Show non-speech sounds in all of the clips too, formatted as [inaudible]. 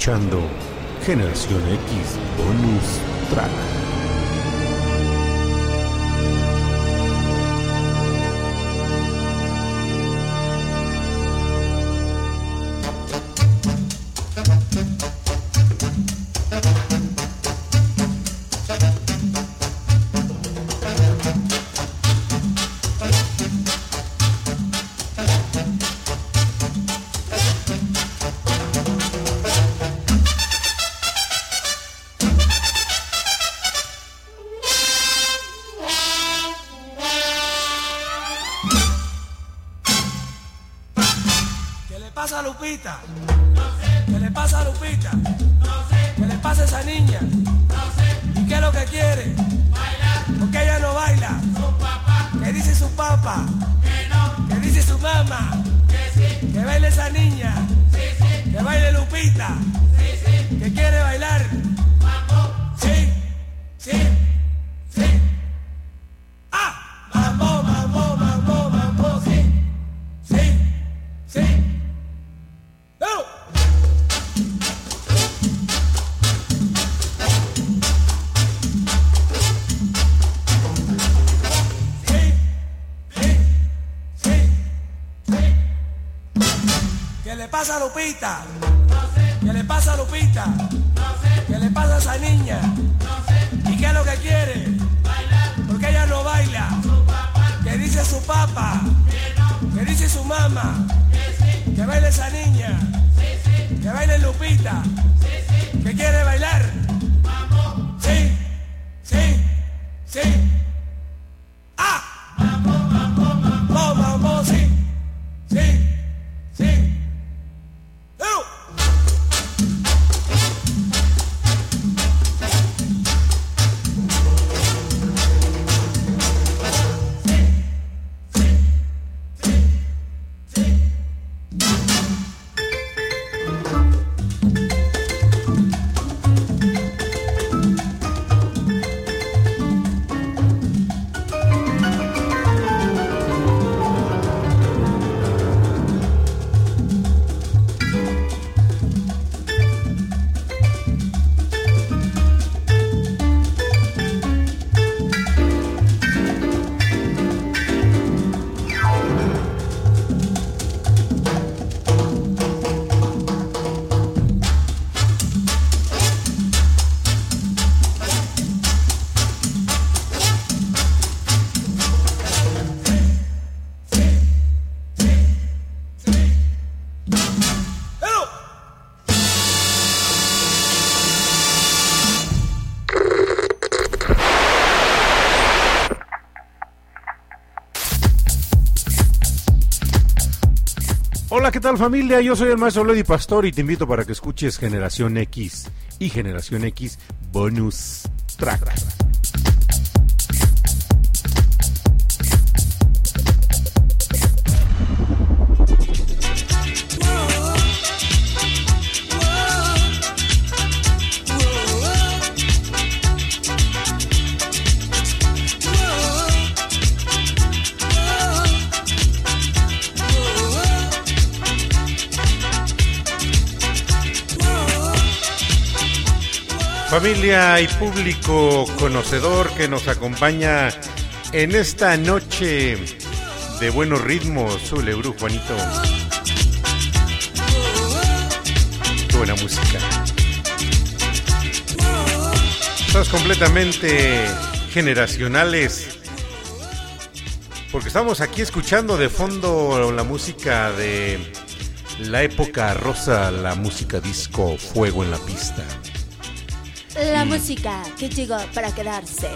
escuchando Generación X Bonus Track. Pasa ¿qué tal familia? Yo soy el maestro Lady Pastor y te invito para que escuches Generación X y Generación X Bonus Track. Familia y público conocedor que nos acompaña en esta noche de buenos ritmos, Zule Bru, Juanito. Buena música. Estamos completamente generacionales. Porque estamos aquí escuchando de fondo la música de la época rosa, la música disco, fuego en la pista. La música que llegó para quedarse.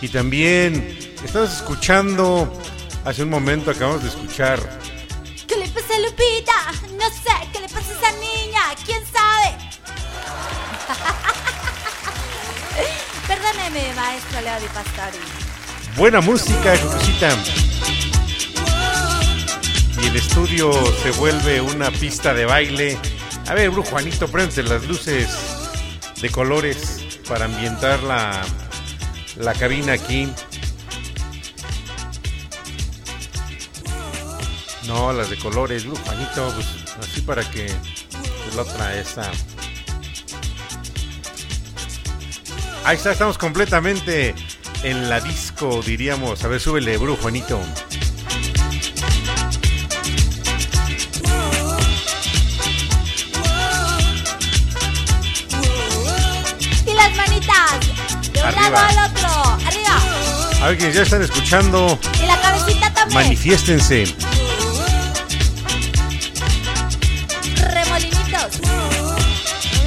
Y también estamos escuchando, hace un momento acabamos de escuchar ¿Qué le pasa a Lupita? No sé, ¿qué le pasa a esa niña? ¿Quién sabe? [laughs] Perdóneme, maestro Leo Di Pastori. Buena música, Cucucita. Y el estudio se vuelve una pista de baile. A ver, Brujo Juanito, prende las luces de colores para ambientar la, la cabina aquí. No, las de colores, Brujo Juanito, pues, así para que la otra esa. Ahí está, estamos completamente en la disco, diríamos. A ver, súbele, Brujo Juanito. Arriba. lado al otro. Arriba. A ver, quienes ya están escuchando, Y la cabecita también. manifiéstense. Remolinitos.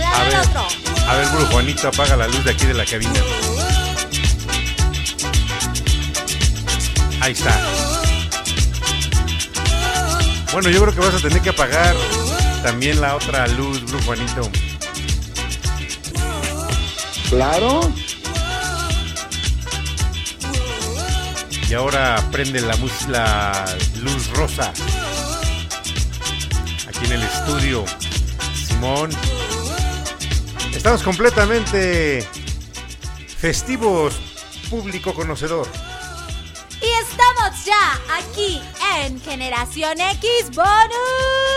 A al ver, otro. a ver, Brujo Juanito, apaga la luz de aquí de la cabina. Ahí está. Bueno, yo creo que vas a tener que apagar también la otra luz, Brujo Juanito. Claro. Y ahora prende la, la luz rosa. Aquí en el estudio. Simón. Estamos completamente festivos, público conocedor. Y estamos ya aquí en Generación X Bonus.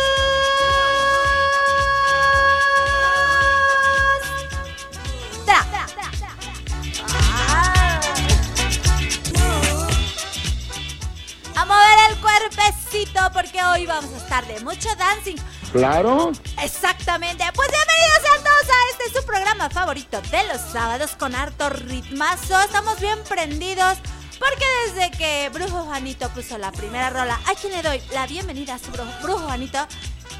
Porque hoy vamos a estar de mucho dancing. Claro. Exactamente. Pues bienvenidos sean todos a este su programa favorito de los sábados con harto ritmazo. Estamos bien prendidos porque desde que Brujo Juanito puso la primera rola, a quien le doy la bienvenida a su Brujo, Brujo Juanito.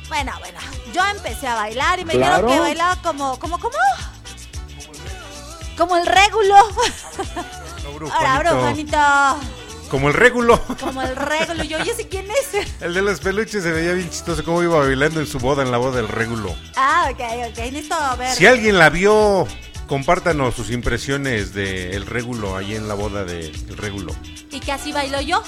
Bueno, bueno, yo empecé a bailar y me Claro. dijeron que bailaba como, como, como. Como el régulo. No, Brujo Ahora, Brujo Juanito. Como el régulo. Como el régulo. Yo, yo sé quién es. [laughs] El de los peluches se veía bien chistoso cómo iba bailando en su boda, en la boda del régulo. Ah, ok, ok. Necesito ver. Si alguien la vio, compártanos sus impresiones del régulo ahí en la boda del régulo. ¿Y que así bailo yo?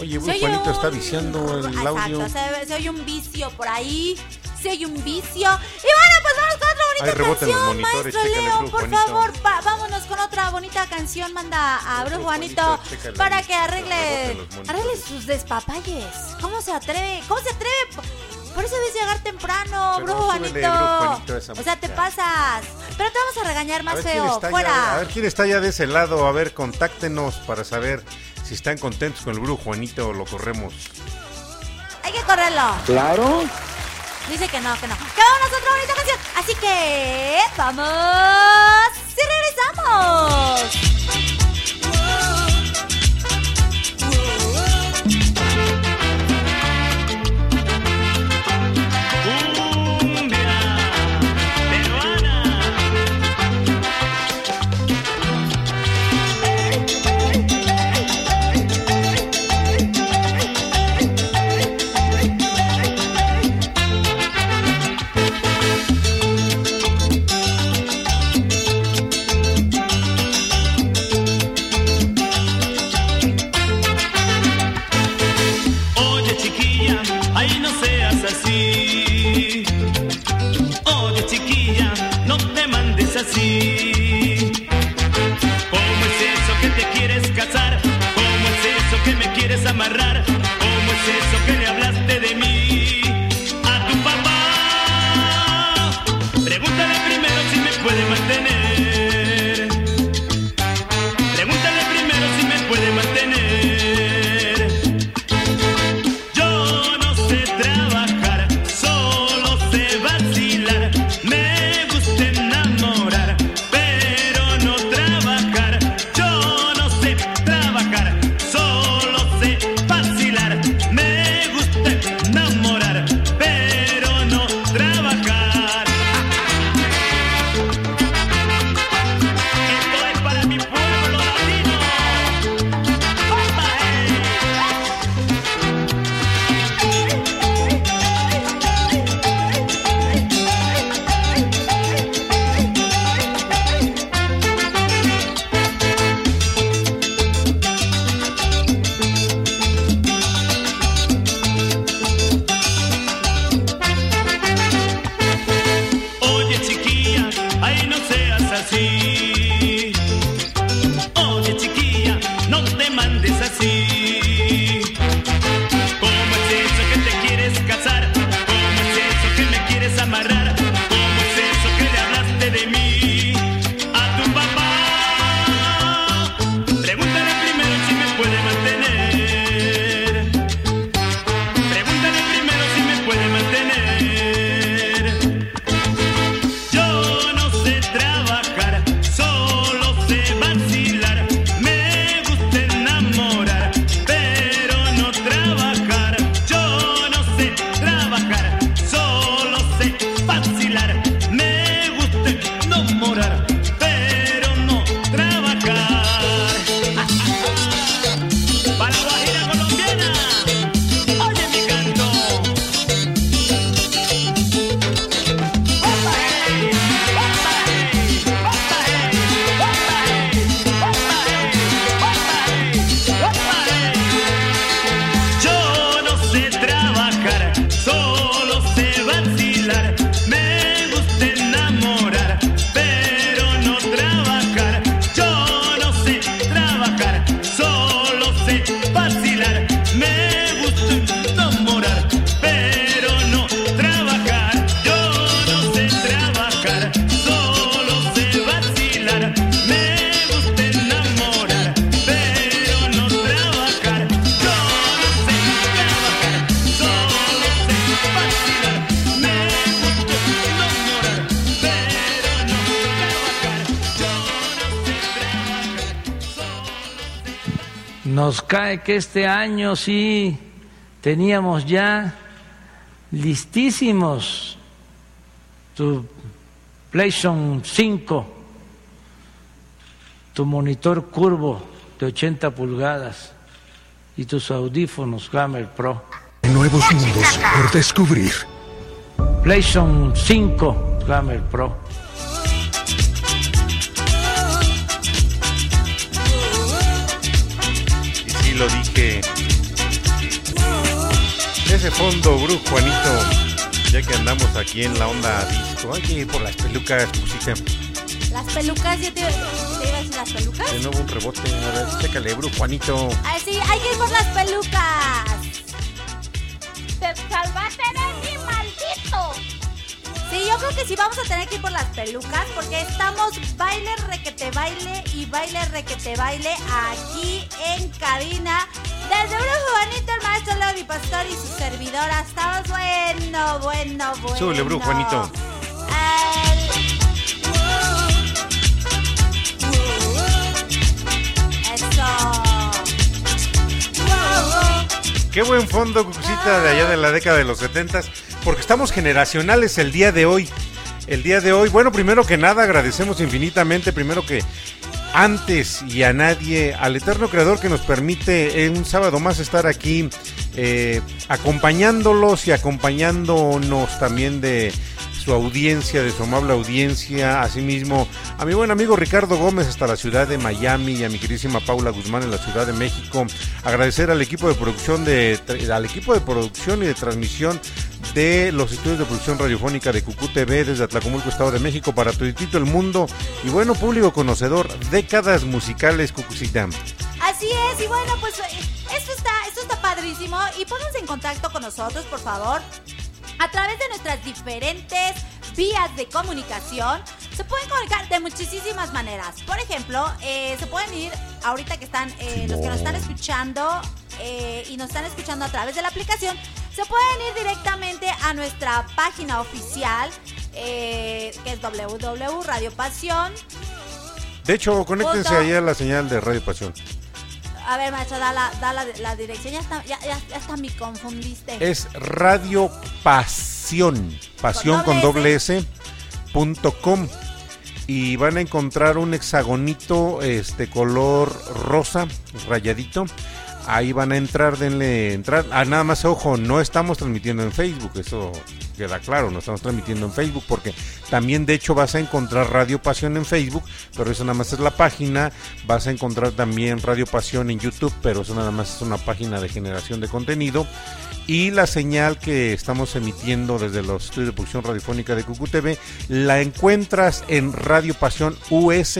Oye, oye Juanito un- está viciando el Exacto, audio. Se, se oye un vicio por ahí. Se oye un vicio. Y bueno, pues vamos con otra bonita Ay, rebotan los canción, monitores, maestro Leo. Brujo Por Juanito. favor, pa- vámonos con otra bonita canción. Manda a Brujo Brujo Juanito para que arregle, arregle sus despapalles. ¿Cómo se atreve? ¿Cómo se atreve? Por eso debes llegar temprano, Pero Brujo súbele, Juanito. O sea, te pasas. Pero te vamos a regañar A más quién feo. ya- Fuera. a ver quién está ya de ese lado. A ver, contáctenos para saber si están contentos con el Brujo Juanito o lo corremos. Hay que correrlo. Claro. Dice que no, que no. Que vámonos a otra bonita canción. Así que vamos y regresamos. Que este año sí teníamos ya listísimos tu PlayStation 5, tu monitor curvo de 80 pulgadas y tus audífonos Hammer Pro. Nuevos mundos por descubrir. PlayStation 5 Hammer Pro. Dije. Ese fondo, Brujo Juanito, ya que andamos aquí en la onda disco, hay que ir por las pelucas, pusiste Las pelucas, yo te, te iba a decir las pelucas. de nuevo un rebote. A ver, chécale, Brujo Juanito. Ah, sí, hay que ir por las pelucas. ¡Te salvaste! Sí, yo creo que sí vamos a tener que ir por las pelucas porque estamos baile requete baile y baile requete baile aquí en cabina. Desde Brujo Juanito, el maestro Lodi Pastor y su servidora. Estamos bueno, bueno, bueno. Súbele, Brujo Juanito. Eso. Qué buen fondo, Cucucita, de allá de la década de los 70 porque estamos generacionales el día de hoy. El día de hoy, bueno, primero que nada, agradecemos infinitamente, primero que antes y a nadie, al eterno creador que nos permite un sábado más estar aquí eh, acompañándolos y acompañándonos también de su audiencia, de su amable audiencia, asimismo a mi buen amigo Ricardo Gómez hasta la ciudad de Miami y a mi queridísima Paula Guzmán en la ciudad de México. Agradecer al equipo de producción de al equipo de producción y de transmisión de los estudios de producción radiofónica de Cucú TV desde Atlacomulco, Estado de México para toditito el mundo y bueno público conocedor, décadas musicales Cucucita. Así es, y bueno, pues eh, esto está, esto está padrísimo. Y pónganse en contacto con nosotros, por favor. A través de nuestras diferentes vías de comunicación, se pueden comunicar de muchísimas maneras. Por ejemplo, eh, se pueden ir, ahorita que están, eh, los que nos están escuchando eh, y nos están escuchando a través de la aplicación, se pueden ir directamente a nuestra página oficial, eh, que es www.radiopasión. De hecho, conéctense ahí a la señal de Radio Pasión. A ver, maestro, da la, da la, la dirección. Ya está, ya, ya, ya está, me confundiste. Es Radio Pasión, pasión con doble doble S, punto com. Y van a encontrar un hexagonito este color rosa, rayadito. Ahí van a entrar, denle entrar. Ah, nada más ojo, no estamos transmitiendo en Facebook, eso queda claro, no estamos transmitiendo en Facebook porque también de hecho vas a encontrar Radio Pasión en Facebook, pero eso nada más es la página. Vas a encontrar también Radio Pasión en YouTube, pero eso nada más es una página de generación de contenido. Y la señal que estamos emitiendo desde los estudios de producción radiofónica de Cucu TV la encuentras en Radio Pasión US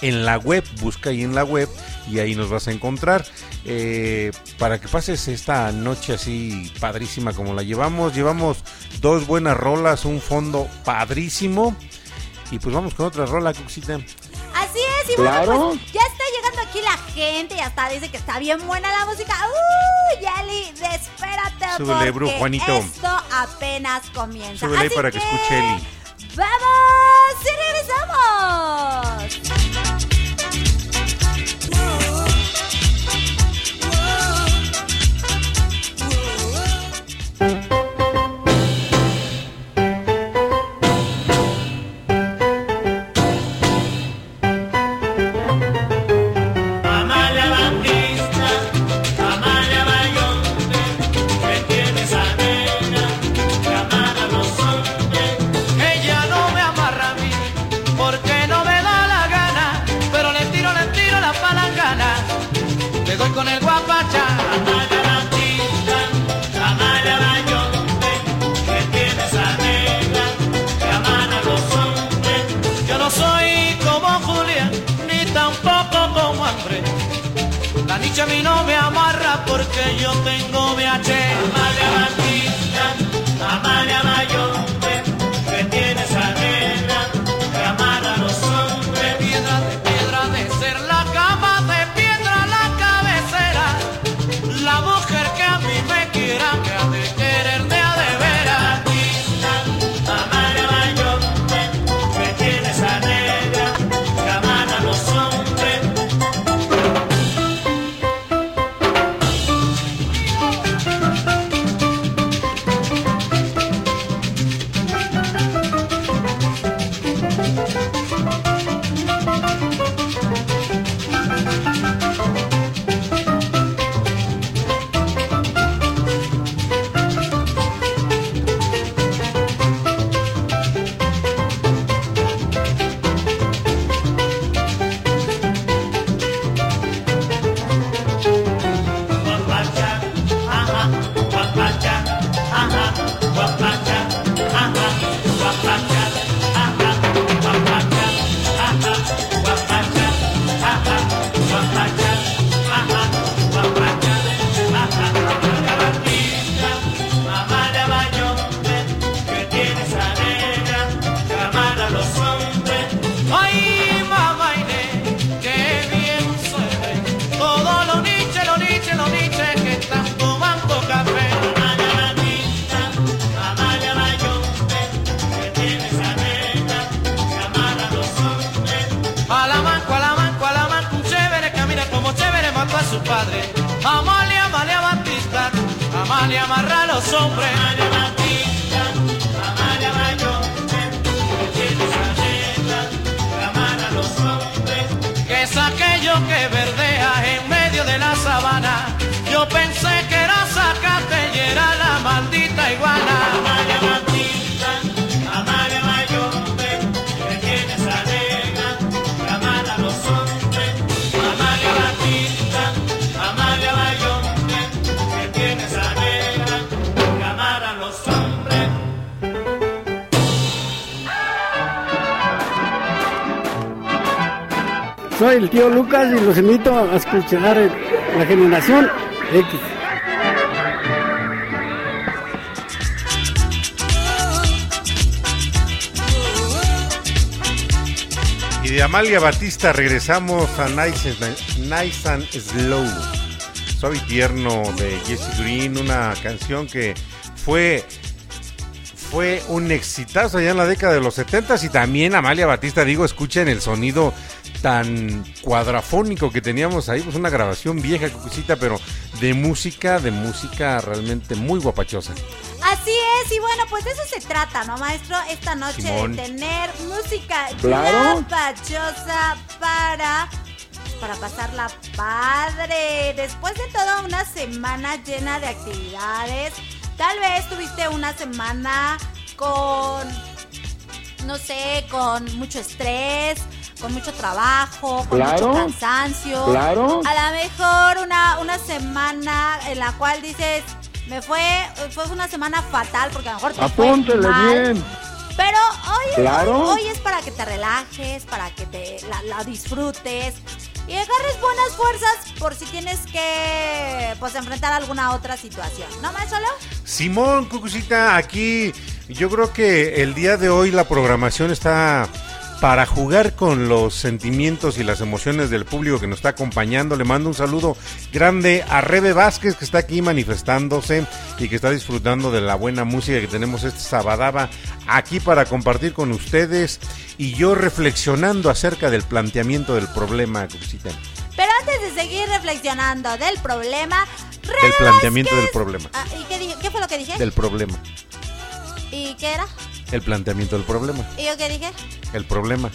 en la web, busca ahí en la web y ahí nos vas a encontrar. Eh, para que pases esta noche así padrísima como la llevamos. Llevamos dos buenas rolas, un fondo padrísimo. Y pues vamos con otra rola, Cuxita. Así es, y bueno, Claro. pues ya está llegando aquí la gente y hasta dice que está bien buena la música. ¡Uh! Yali, espérate. Súbele, porque Juanito. Esto apenas comienza. Súbele Así para que escuche Eli. ¡Vamos! ¡Y regresamos! Porque yo tengo VH. Amalia Batista, Amalia los hombres. Que es aquello que verdea en medio de la sabana. Yo pensé que era zacate y era la maldita iguana. Soy el tío Lucas y los invito a escuchar la generación X. Y de Amalia Batista regresamos a Nice, and- Slow. Suave y tierno de Jesse Green, una canción que fue fue un exitazo allá en la década de los 70 y también Amalia Batista, digo, escuchen el sonido tan cuadrafónico que teníamos ahí, pues una grabación vieja, cucita, pero de música, de música realmente muy guapachosa. Así es, y bueno, pues de eso se trata, ¿no, maestro? Esta noche Simón. de tener música Claro. guapachosa para para pasarla padre. Después de toda una semana llena de actividades, tal vez tuviste una semana con, no sé, con mucho estrés, con mucho trabajo, con Claro. mucho cansancio. Claro. A lo mejor una, una semana en la cual dices, me fue, fue una semana fatal porque a lo mejor te fue Apúntele mal. bien. Pero hoy, Claro. hoy, hoy es para que te relajes, para que te la, la disfrutes. Y agarres buenas fuerzas por si tienes que pues enfrentar alguna otra situación. ¿No, maestro Leo? Simón, Cucucita, aquí yo creo que el día de hoy la programación está para jugar con los sentimientos y las emociones del público que nos está acompañando. Le mando un saludo grande a Rebe Vázquez que está aquí manifestándose y que está disfrutando de la buena música que tenemos este sabadaba aquí para compartir con ustedes y yo reflexionando acerca del planteamiento del problema. Pero antes de seguir reflexionando del problema, Rebe Del planteamiento Vázquez- del problema. Ah, ¿Y qué? ¿Qué fue lo que dije? Del problema. ¿Y qué era? El planteamiento del problema. ¿Y yo qué dije? El problema.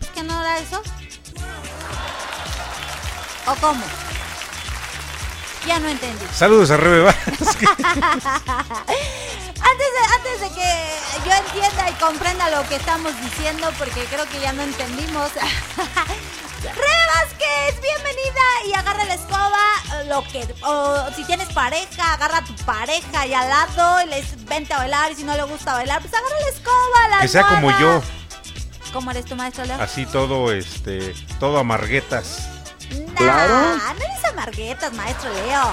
¿Es que no era eso? ¿O cómo? Ya no entendí. Saludos a Rebe Vázquez. [laughs] Antes de, antes de que yo entienda y comprenda lo que estamos diciendo, porque creo que ya no entendimos. [laughs] Vázquez, bienvenida y agarra la escoba, eh, lo que, o si tienes pareja, agarra a tu pareja ahí al lado y les vente a bailar y si no le gusta bailar, pues agarra la escoba, la Que sea como yo, ¿Cómo eres tu maestro Leo? así todo, este, todo amarguetas. Nah, no eres amarguetas, maestro Leo.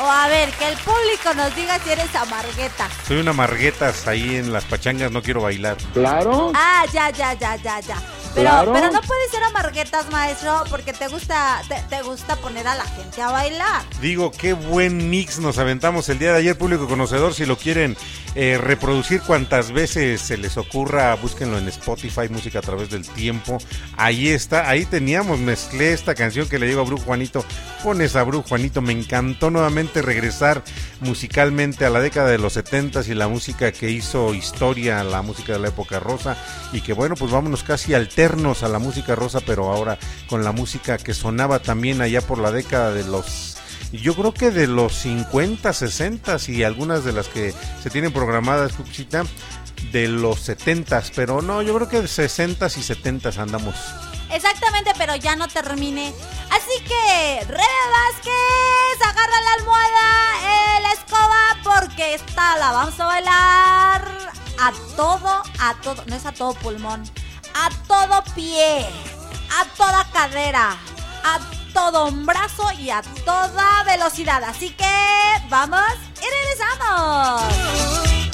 O a ver, que el público nos diga si eres amargueta. Soy una amarguetas ahí en las pachangas, no quiero bailar. Claro. Ah, ya, ya, ya, ya, ya. Pero, Claro. pero no puede ser amarguetas, maestro, porque te gusta, te, te gusta poner a la gente a bailar. Digo, qué buen mix nos aventamos el día de ayer, público conocedor. Si lo quieren eh, reproducir cuantas veces se les ocurra, búsquenlo en Spotify, música a través del tiempo. Ahí está, ahí teníamos, mezclé esta canción que le digo a Bru Juanito. Pones a Bru Juanito, me encantó nuevamente regresar musicalmente a la década de los 70 y la música que hizo historia, la música de la época rosa. Y que bueno, pues vámonos casi alternos a la música rosa, pero ahora con la música que sonaba también allá por la década de los yo creo que de los 50, 60 y algunas de las que se tienen programadas, Cucuchita, de los 70, pero no, yo creo que de 60 y 70 andamos. Exactamente, pero ya no termine. Así que, Rebe Vázquez, agarra la almohada, eh, la escoba, porque esta la vamos a bailar a todo, a todo, no es a todo pulmón, a todo pie, a toda cadera, a todo brazo y a toda velocidad. Así que, vamos y regresamos.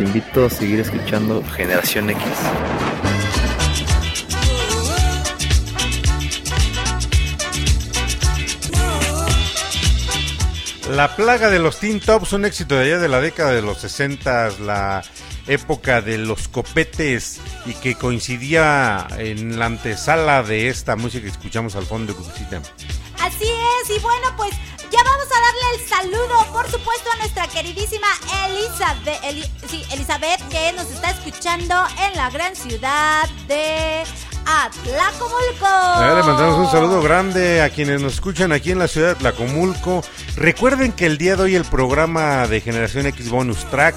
invito a seguir escuchando Generación X. La plaga de los Teen Tops, un éxito de allá de la década de los 60, la época de los copetes y que coincidía en la antesala de esta música que escuchamos al fondo de Cucucita. Así es, y bueno, pues vamos a darle el saludo, por supuesto, a nuestra queridísima Elizabeth, Elizabeth, que nos está escuchando en la gran ciudad de. A ver, le mandamos un saludo grande a quienes nos escuchan aquí en la ciudad de Tlacomulco. Recuerden que el día de hoy el programa de Generación X Bonus Track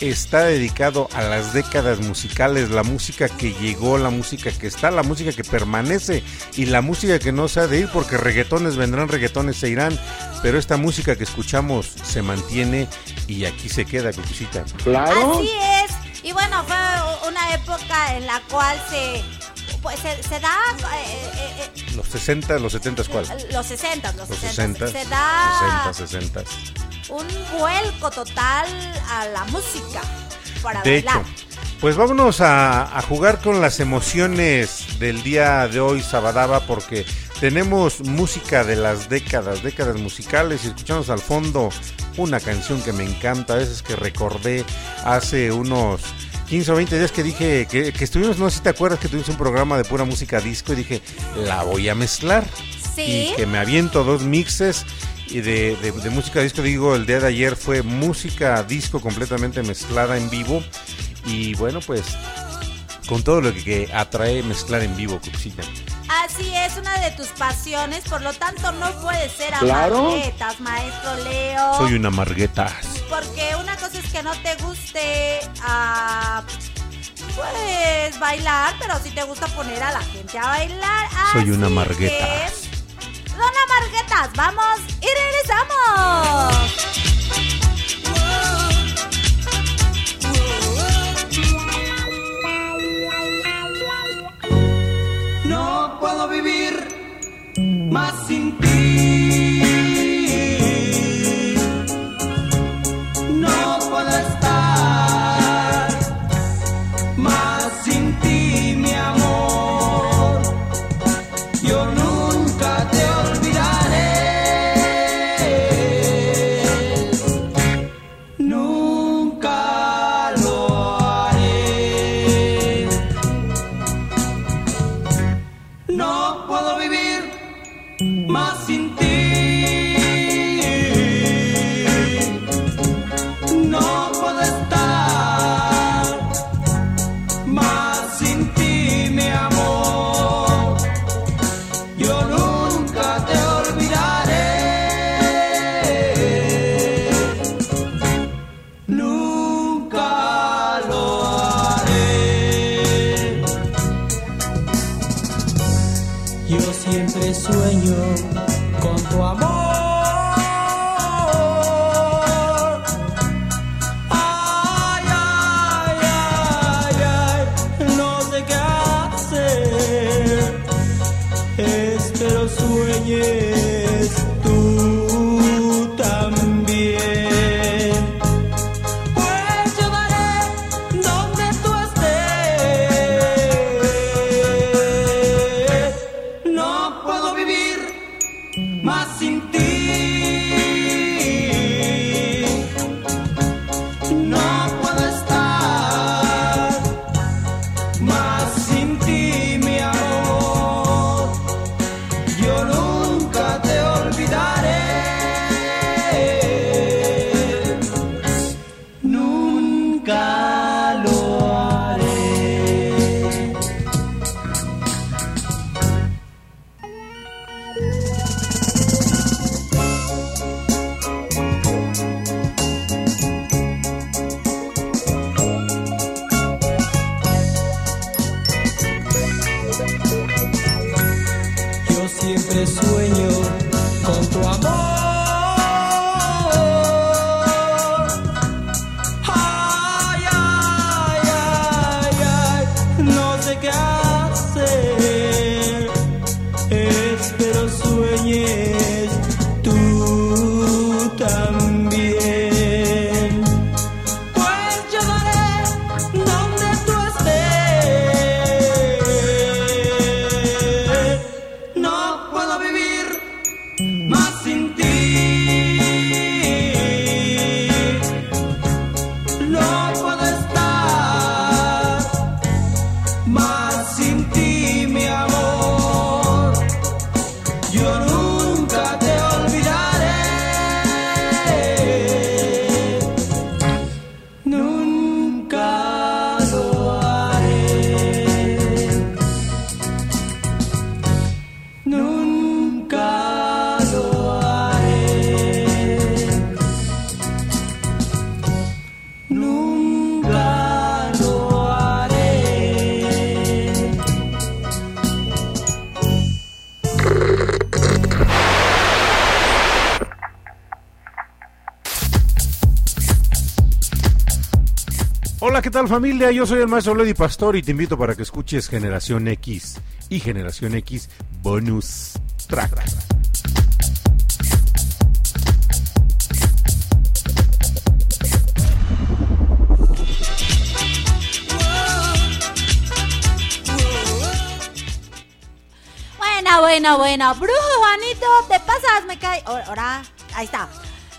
está dedicado a las décadas musicales, la música que llegó, la música que está, la música que permanece y la música que no se ha de ir porque reggaetones vendrán, reggaetones se irán, pero esta música que escuchamos se mantiene y aquí se queda, Cucucita. Así es. Y bueno, fue una época en la cual se pues se, se da eh, eh, eh, Los 60, los 70, ¿cuál? los 60, los, Los 60, 60, se da 60, 60. un vuelco total a la música para De bailar. hecho, pues vámonos a, a jugar con las emociones del día de hoy, Sabadaba, porque tenemos música de las décadas, décadas musicales, y escuchamos al fondo una canción que me encanta, a veces que recordé hace unos 15 o 20 días que dije que, que estuvimos, no sé si te acuerdas que tuvimos un programa de pura música disco y dije, la voy a mezclar. Sí. Y que me aviento dos mixes y de, de- de música disco, digo, el día de ayer fue música disco completamente mezclada en vivo. Y bueno, pues con todo lo que, que atrae mezclar en vivo, Cuxita. Así es, una de tus pasiones, por lo tanto no puede ser Claro. amarguetas, maestro Leo. Soy una margueta. Porque una cosa es que no te guste ah, pues bailar, pero sí te gusta poner a la gente a bailar. Soy una margueta. que, Dona Marguetas, vamos y regresamos. Puedo vivir más sin ti. Siempre familia? Yo soy el maestro Lady Pastor y te invito para que escuches Generación X y Generación X Bonus Track. Bueno, bueno, bueno. Brujo Juanito, te pasas, me cae. Ahora, ahí está.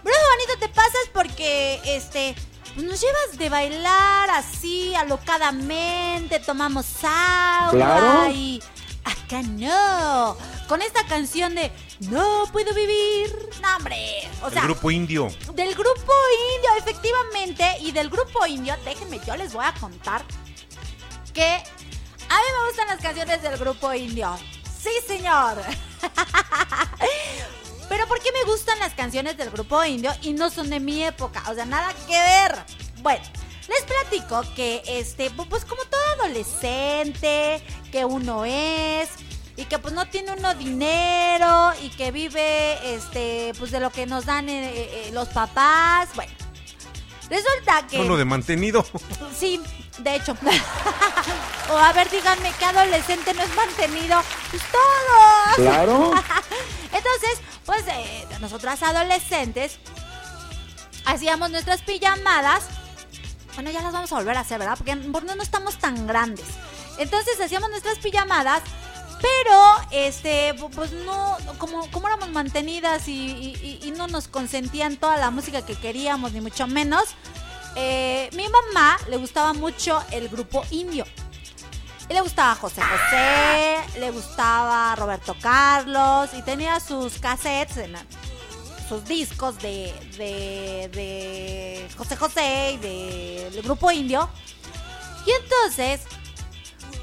Brujo Juanito, te pasas porque, este, pues nos llevas de bailar así, alocadamente, tomamos agua Claro. y acá no. Con esta canción de No puedo vivir. No, hombre. O sea, el grupo indio. del grupo indio, efectivamente. Y del grupo indio, déjenme, yo les voy a contar que a mí me gustan las canciones del grupo indio. Sí, señor. [laughs] Pero ¿por qué me gustan las canciones del grupo indio y no son de mi época? O sea, nada que ver. Bueno, les platico que este, pu- pues como todo adolescente que uno es y que pues no tiene uno dinero y que vive este, pues de lo que nos dan eh, eh, los papás. Bueno, resulta que Uno de mantenido. Sí, de hecho. [laughs] o a ver, díganme, ¿qué adolescente no es mantenido? Pues todos. Claro. [laughs] Entonces, pues eh, nosotras adolescentes hacíamos nuestras pijamadas. Bueno, ya las vamos a volver a hacer, ¿verdad? Porque porque no estamos tan grandes. Entonces hacíamos nuestras pijamadas, pero este, pu- pues no, como, como éramos mantenidas y- y- y no nos consentían toda la música que queríamos, ni mucho menos. Eh, mi mamá le gustaba mucho el grupo indio. Y le gustaba José José, le gustaba Roberto Carlos y tenía sus cassettes, sus discos de, José José y de- del grupo indio. Y entonces,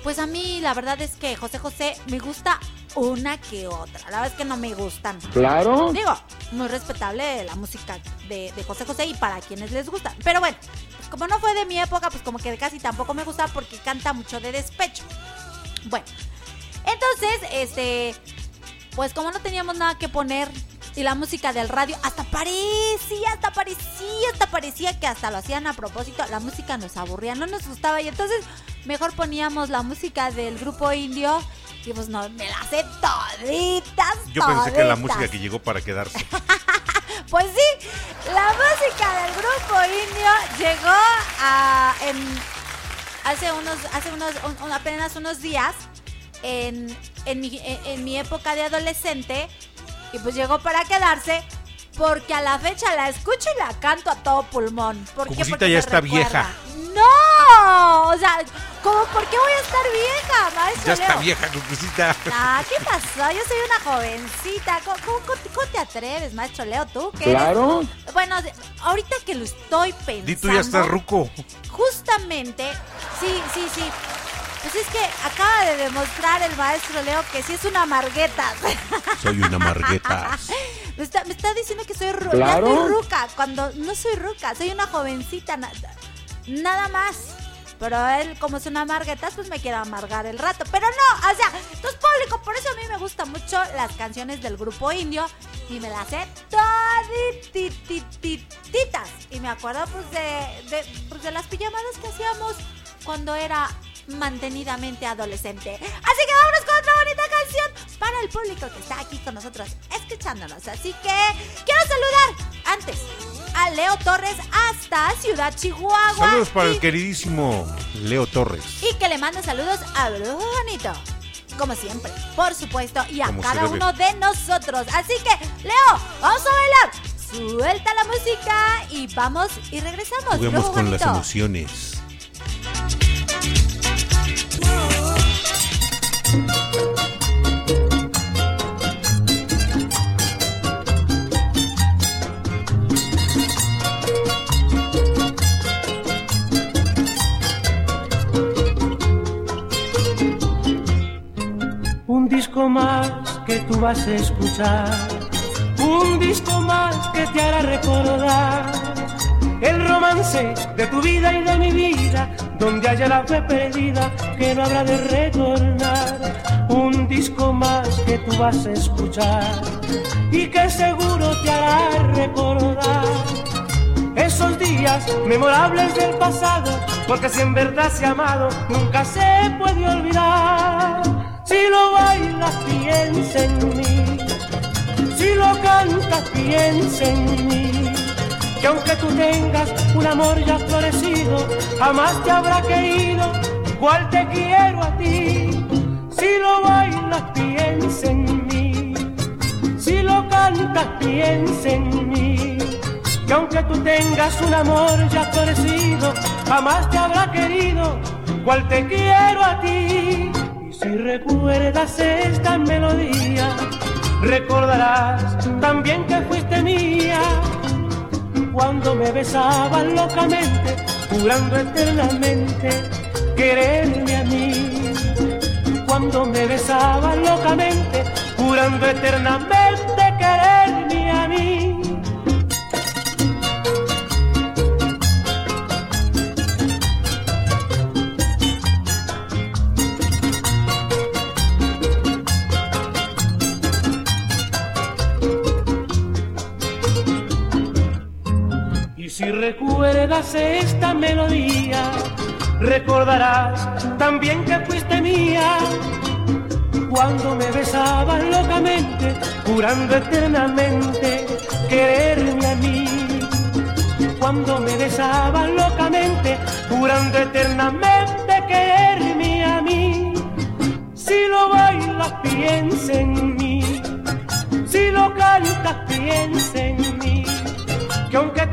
pues a mí la verdad es que José José me gusta una que otra. La verdad es que no me gustan. Claro. Digo, muy respetable la música de, de José José y para quienes les gusta. Pero bueno, pues como no fue de mi época, pues como que casi tampoco me gusta porque canta mucho de despecho. Bueno, entonces, este, pues como no teníamos nada que poner y la música del radio, hasta parecía, hasta parecía, hasta parecía que hasta lo hacían a propósito, la música nos aburría, no nos gustaba y entonces mejor poníamos la música del grupo indio y pues no, me la sé toditas, Yo pensé que la música que llegó para quedarse. [laughs] Pues sí, la música del grupo indio llegó a en- hace unos hace unos un- apenas unos días en, en mi, en- en mi época de adolescente y pues llegó para quedarse porque a la fecha la escucho y la canto a todo pulmón. ¿Por qué? Porque ya me está recuerda. vieja. No, o sea, ¿cómo por qué voy a estar vieja, maestro Ya está Leo? vieja, Cucucita. Ah, ¿qué pasó? Yo soy una jovencita. ¿Cómo, cómo- cómo- cómo te atreves, maestro Leo? ¿Tú qué eres? Claro. Bueno, de- ahorita que lo estoy pensando. Di tú ya estás ruco. Justamente, sí, sí, sí. Pues es que acaba de demostrar el maestro Leo que sí es una margueta. [laughs] Soy una margueta. me, está, me está diciendo que soy ruca. Claro. Ya estoy ruca, cuando no soy ruca, soy una jovencita. Na- nada más. Pero él, como es una margueta, pues me quiere amargar el rato. Pero no, o sea, entonces público, por eso a mí me gustan mucho las canciones del grupo indio. Y me las sé todititititas. Y me acuerdo pues de, pues, de las pijamadas que hacíamos cuando era mantenidamente adolescente. Así que vámonos con otra bonita canción para el público que está aquí con nosotros escuchándonos. Así que quiero saludar antes a Leo Torres hasta Ciudad Chihuahua. Saludos para y, el queridísimo Leo Torres. y que le mando saludos a Brujo Juanito. Como siempre, por supuesto, y a Como cada uno de nosotros. Así que, Leo, vamos a bailar. Suelta la música y vamos y regresamos. Juguemos con las emociones. Un disco más que tú vas a escuchar, un disco más que te hará recordar el romance de tu vida y de mi vida, donde haya la fe perdida que no habrá de retornar. Un disco más que tú vas a escuchar y que seguro te hará recordar esos días memorables del pasado porque si en verdad se ha amado, nunca se puede olvidar. Si lo bailas, piensa en mí. Si lo cantas, piensa en mí. Que aunque tú tengas un amor ya florecido, jamás te habrá querido igual te quiero a ti. Si lo bailas, piensa en mí. Si lo cantas, piensa en mí. Que aunque tú tengas un amor ya florecido, jamás te habrá querido igual te quiero a ti. Si recuerdas esta melodía, recordarás también que fuiste mía cuando me besabas locamente, jurando eternamente quererme a mí. Cuando me besabas locamente, jurando eternamente recuerdas esta melodía, recordarás también que fuiste mía. Cuando me besabas locamente, jurando eternamente quererme a mí. Cuando me besabas locamente, jurando eternamente quererme a mí. Si lo bailas, piensa en mí. Si lo cantas, piensa en mí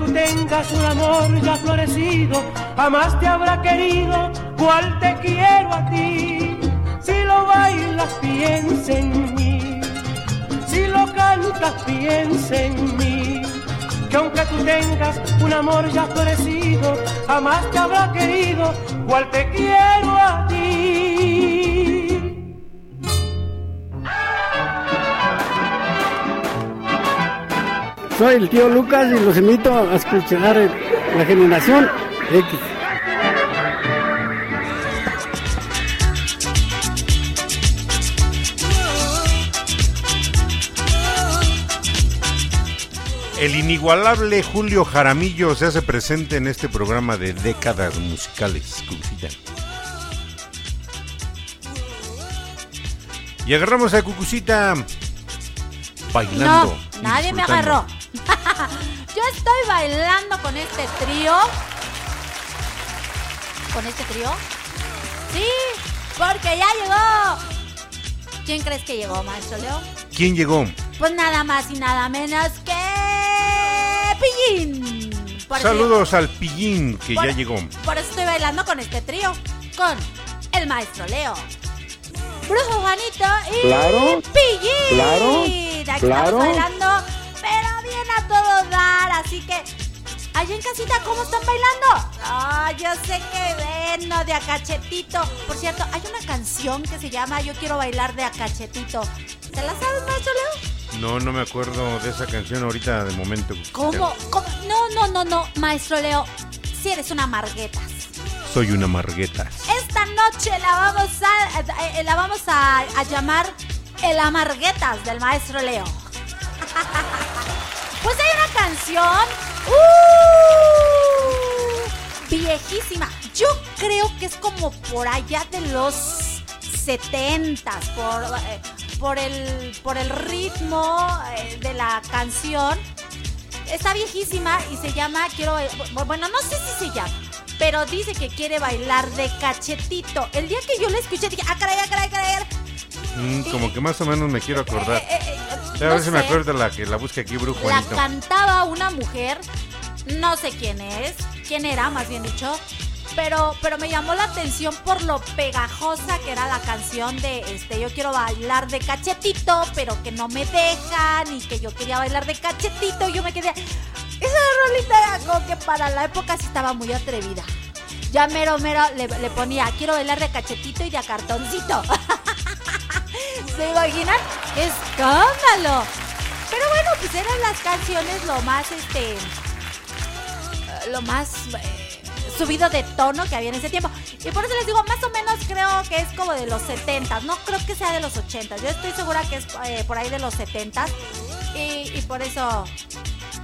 tú tengas un amor ya florecido, jamás te habrá querido cual te quiero a ti. Si lo bailas, piensa en mí. Si lo cantas, piensa en mí. Que aunque tú tengas un amor ya florecido, jamás te habrá querido cual te quiero a ti. Soy el tío Lucas y los invito a escuchar la generación X. El inigualable Julio Jaramillo se hace presente en este programa de décadas musicales. Cucucita. Y agarramos a Cucucita bailando. No, nadie me agarró. [laughs] Yo estoy bailando con este trío. ¿Con este trío? Sí, porque ya llegó. ¿Quién crees que llegó, maestro Leo? ¿Quién llegó? Pues nada más y nada menos que Pillín. Por eso- Saludos al Pillín que por- ya llegó. Por eso estoy bailando con este trío. Con el maestro Leo. Brujo Juanito y Claro, Pillín. claro, Aquí claro. estamos bailando, bien a todo dar. Así que, allá en casita, ¿cómo están bailando? Ah, yo sé que ven, ¿no? De acachetito. Por cierto, hay una canción que se llama Yo quiero bailar de acachetito. ¿Te la sabes, maestro Leo? No, no me acuerdo de esa canción ahorita de momento. ¿Cómo? ¿Cómo? No, no, no, no, maestro Leo. Si eres una marguetas. Soy una margueta. Esta noche la vamos a, eh, la vamos a, a llamar el Amarguetas del maestro Leo. [laughs] Pues hay una canción ¡uh! viejísima. Yo creo que es como por allá de los 70 por, eh, por, el, por el ritmo eh, de la canción. Está viejísima y se llama Quiero bu- Bueno, no sé si se llama, pero dice que quiere bailar de cachetito. El día que yo la escuché dije, ah, caray, ah, caray, caray. Mm, como que más o menos me quiero acordar. Eh, eh, a no ver si me sé. acuerdo la que la busque aquí, Brujo La cantaba una mujer, no sé quién es, quién era, más bien dicho, pero, pero me llamó la atención por lo pegajosa que era la canción de este, yo quiero bailar de cachetito, pero que no me dejan, y que yo quería bailar de cachetito, y yo me quedé. Esa rolita era como que para la época sí estaba muy atrevida. Ya mero mero le, le ponía, quiero bailar de cachetito y de a cartoncito. [laughs] ¿Se imaginan? ¡Qué escándalo! Pero bueno, pues eran las canciones lo más, este, lo más eh, subido de tono que había en ese tiempo. Y por eso les digo, más o menos creo que es como de los 70, no creo que sea de los 80. Yo estoy segura que es eh, por ahí de los 70. Y, y por eso,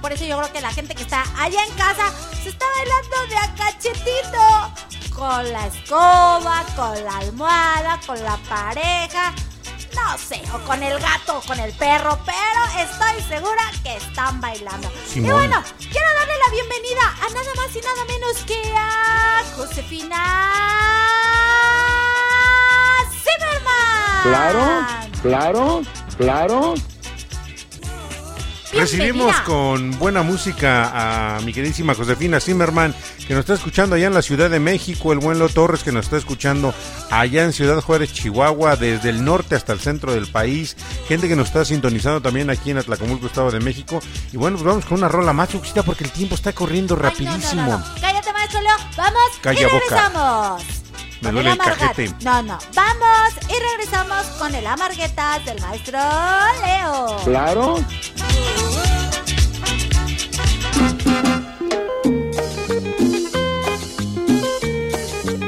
por eso yo creo que la gente que está allá en casa se está bailando de a cachetito. con la escoba, con la almohada, con la pareja, no sé, o con el gato o con el perro, pero estoy segura que están bailando. Simón. Y bueno, quiero darle la bienvenida a nada más y nada menos que a Josefina Zimmerman. Claro, claro, claro. Recibimos con buena música a mi queridísima Josefina Zimmerman, que nos está escuchando allá en la Ciudad de México, el buen Lo Torres, que nos está escuchando allá en Ciudad Juárez, Chihuahua, desde el norte hasta el centro del país, gente que nos está sintonizando también aquí en Atlacomulco, Estado de México. Y bueno, pues vamos con una rola más, Chuxita, porque el tiempo está corriendo Ay, no, no, rapidísimo. no. Cállate, maestro Leo. Vamos Calla y boca. Me duele el cajete. No, no. Vamos y regresamos con el amarguetas del maestro Leo. Claro.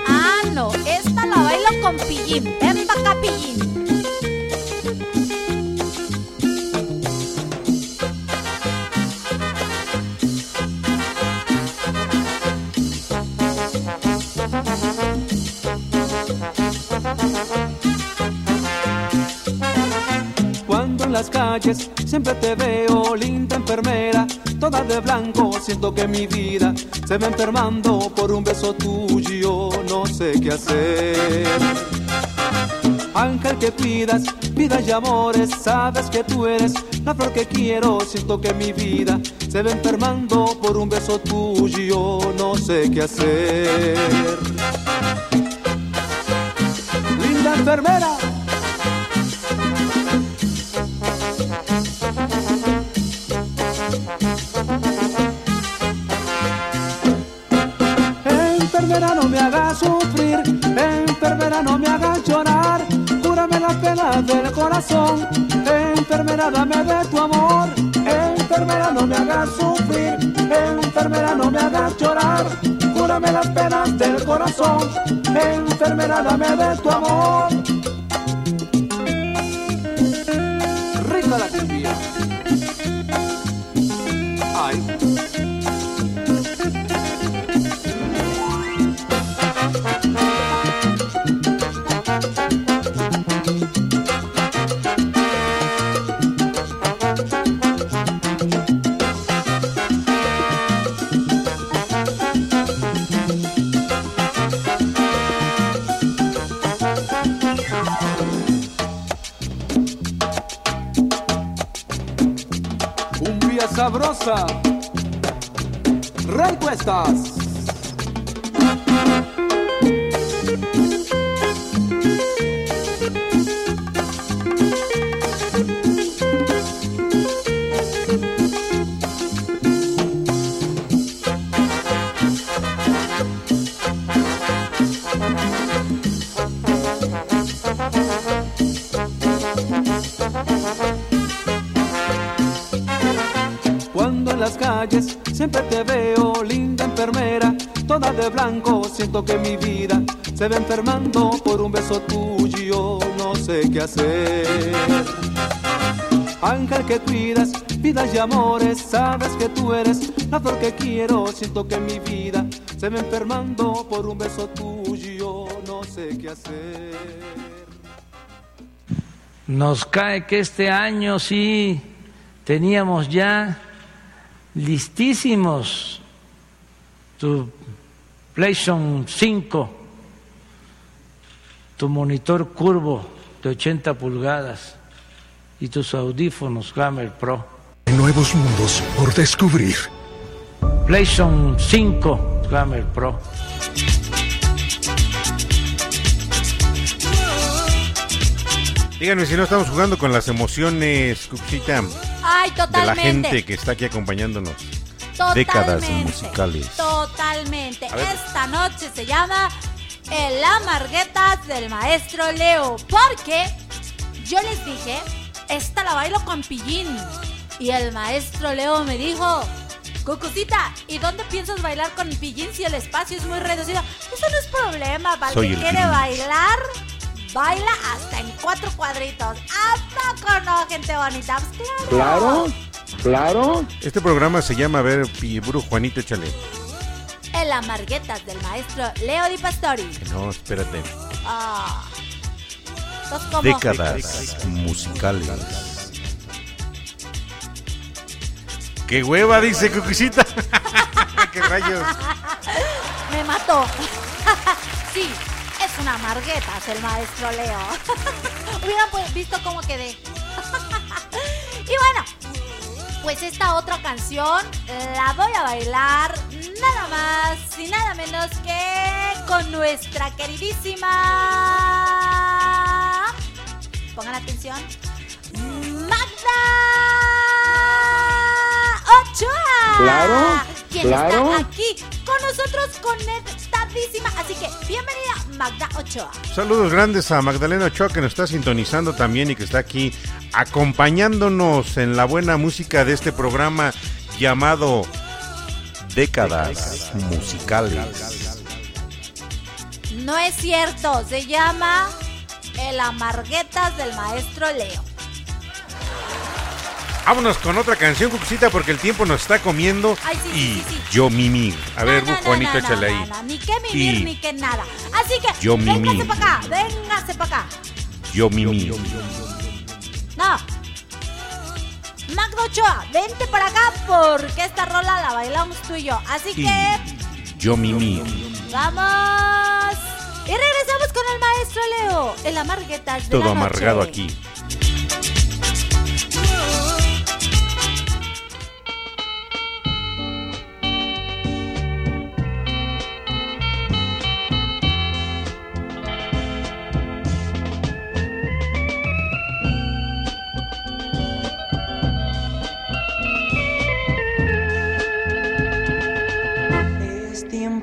Ah, no. Esta la bailo con pillín. Ven pa' acá, pillín. Las calles siempre te veo, linda enfermera, toda de blanco, siento que mi vida se va enfermando por un beso tuyo, no sé qué hacer. Ángel que pidas, vida y amores, sabes que tú eres la flor que quiero, siento que mi vida se va enfermando por un beso tuyo, no sé qué hacer. Linda enfermera. Me hagas sufrir, enfermera no me hagas llorar, cúrame las penas del corazón, enfermera dame de tu amor, enfermera no me hagas sufrir, enfermera no me hagas llorar, cúrame las penas del corazón, enfermera dame de tu amor. Sabrosa. Rey Cuestas. Se va enfermando por un beso tuyo, no sé qué hacer. Ángel que cuidas, vidas y amores, sabes que tú eres la flor que quiero, siento que mi vida se va enfermando por un beso tuyo, no sé qué hacer. Nos cae que este año sí teníamos ya listísimos tu PlayStation 5, tu monitor curvo de 80 pulgadas y tus audífonos Hammer Pro. Nuevos mundos por descubrir. PlayStation 5 Hammer Pro. Díganme si no estamos jugando con las emociones, Cuxita, Ay, de la totalmente. gente que está aquí acompañándonos. Totalmente. Décadas musicales. Totalmente. Esta noche se llama El Amarguetas del maestro Leo. Porque yo les dije, esta la bailo con pillín. Y el maestro Leo me dijo, Cucucita, ¿y dónde piensas bailar con pillín si el espacio es muy reducido? Eso no es problema, para el Soy que el quiere bailar. Baila hasta en cuatro cuadritos. ¿A poco no, gente bonita? Pues claro. Claro, claro. Este programa se llama, a ver, Pibru, Juanito, échale. El Amarguetas del maestro Leo Di Pastori. No, espérate. Ah. Décadas musicales. [laughs] ¡Qué hueva! Dice Cucucita. [laughs] ¡Qué rayos! [laughs] Me mató. sí, es una amarguetas el maestro Leo. Hubieran pues visto cómo quedé. y bueno, pues esta otra canción la voy a bailar nada más y nada menos que con nuestra queridísima. Pongan atención. Magda Ochoa. Claro, Quien claro. está aquí con nosotros conectadísima. Así que bienvenida Magda Ochoa. Saludos grandes a Magdalena Ochoa que nos está sintonizando también y que está aquí acompañándonos en la buena música de este programa llamado Décadas Musicales. No es cierto, se llama El Amarguetas del maestro Leo. Vámonos con otra canción, Cucucita, porque el tiempo nos está comiendo. Ay, sí, y sí, yo mimir. A ver, No, no, Juanito, no, no, échale no, ahí. no, Ni que mimir Y- ni que nada. Así que, Yo véngase mimir. para acá, véngase para acá. Yo mimir. No. Magda Ochoa, vente para acá porque esta rola la bailamos tú y yo. Así Y que, yo mimir. vamos. Y regresamos con el maestro Leo, el amarguetas de Todo la noche. amargado aquí.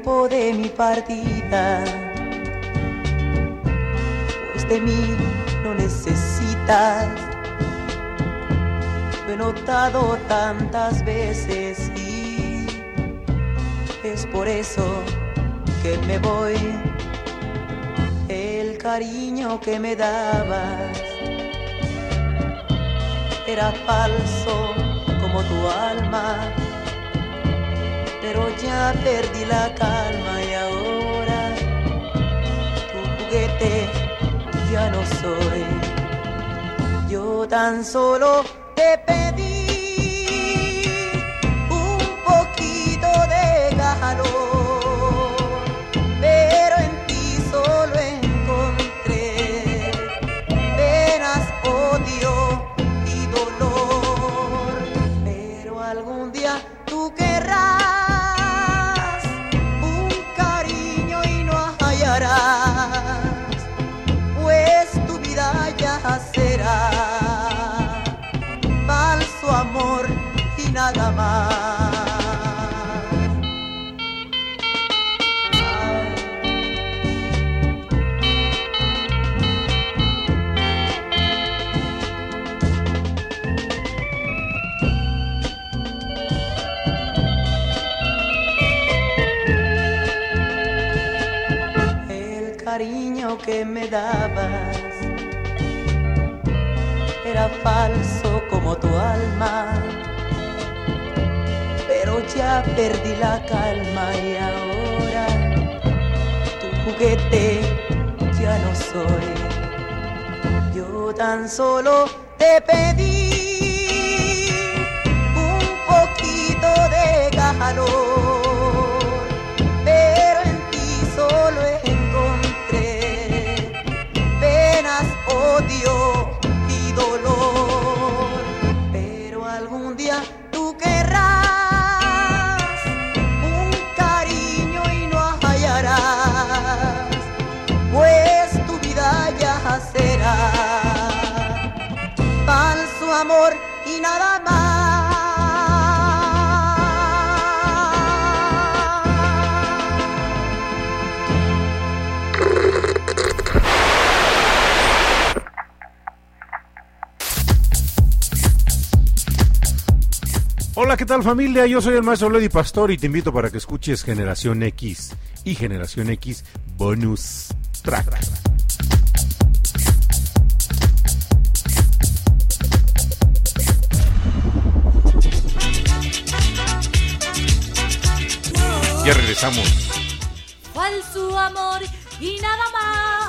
De mi partida, pues de mí no necesitas. Lo he notado tantas veces y es por eso que me voy. El cariño que me dabas era falso como tu alma pero ya perdí la calma y ahora tu juguete ya no soy. Yo tan solo te pedí un poquito de calor, que me dabas era falso como tu alma, pero ya perdí la calma y ahora tu juguete ya no soy. Yo tan solo te pedí familia? Yo soy el maestro Lady Pastor y te invito para que escuches Generación X y Generación X Bonus Track. Ya regresamos. Amor y nada más.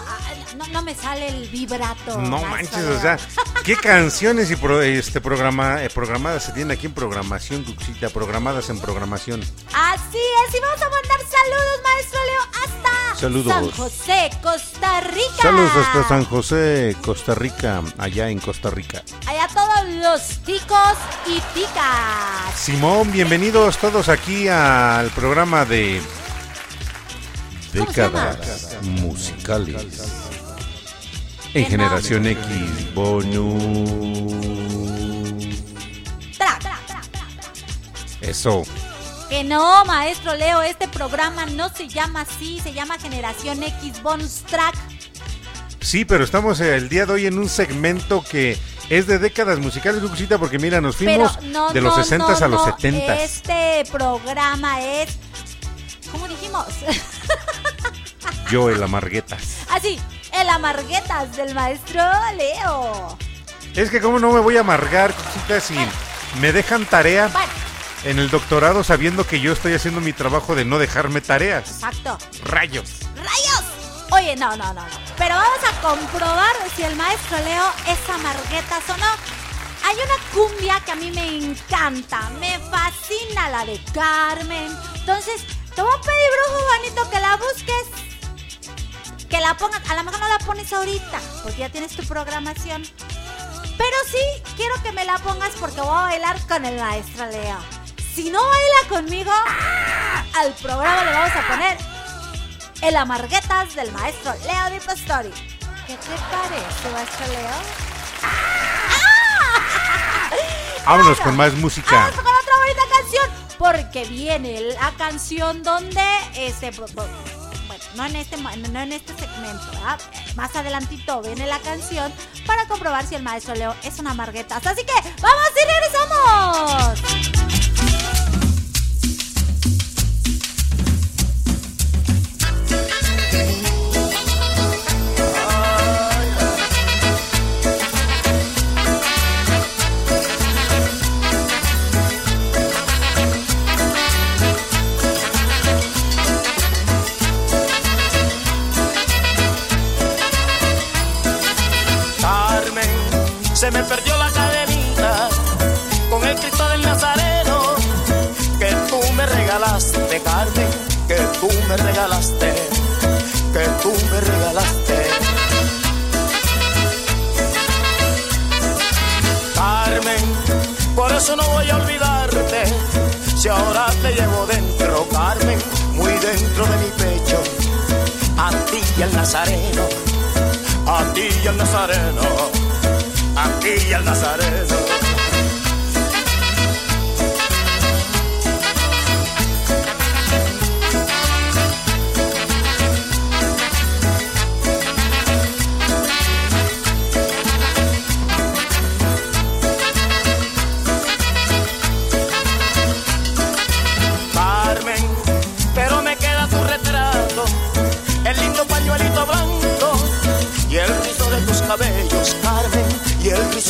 No, no me sale el vibrato. No manches, o sea, [laughs] qué canciones y pro- este programa eh, programadas se tienen aquí en programación, Duxita, programadas en programación. Así es, y vamos a mandar saludos, maestro Leo, hasta Saludos. San José, Costa Rica. Saludos hasta San José, Costa Rica, allá en Costa Rica. Allá todos los ticos y ticas. Simón, bienvenidos todos aquí al programa de décadas musicales. En Generación X, bonus. Tra, tra, tra. Eso. Que no, maestro Leo, este programa no se llama así, se llama Generación X Bonus Track. Sí, pero estamos el día de hoy en un segmento que es de décadas musicales, Duxita, porque mira, nos fuimos no, de los no, 60 no, a los no, 70. Este programa es. ¿Cómo dijimos? [laughs] Yo, el Amarguetas. Así, el amarguetas del maestro Leo. Es que cómo no me voy a amargar, Duxita, si me dejan tarea Bueno, en el doctorado sabiendo que yo estoy haciendo mi trabajo de no dejarme tareas. exacto. Rayos. ¡Rayos! Oye, no, no, no, no. Pero vamos a comprobar si el maestro Leo es amarguetas o no. Hay una cumbia que a mí me encanta, me fascina, la de Carmen. Entonces, te voy a pedir, brujo Juanito, que la busques. Que la pongas. A lo mejor no la pones ahorita, porque ya tienes tu programación. Pero sí, quiero que me la pongas porque voy a bailar con el maestro Leo. Si no baila conmigo, al programa le vamos a poner el amarguetas del maestro Leo Di Pastori. ¿Qué te parece, maestro Leo? [laughs] Vámonos con más música. Vamos con otra bonita canción. Porque viene la canción donde este. No en este, no en este segmento, ¿verdad? Más adelantito viene la canción para comprobar si el maestro Leo es una amarguetas. Así que, ¡vamos y regresamos! Me perdió la cadenita con el Cristo del Nazareno que tú me regalaste, Carmen, que tú me regalaste, que tú me regalaste. Carmen, por eso no voy a olvidarte, si ahora te llevo dentro, Carmen, muy dentro de mi pecho, a ti y al Nazareno a ti y al Nazareno, a ti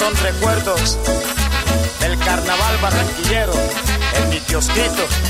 Son recuerdos del carnaval barranquillero en mi kiosquito.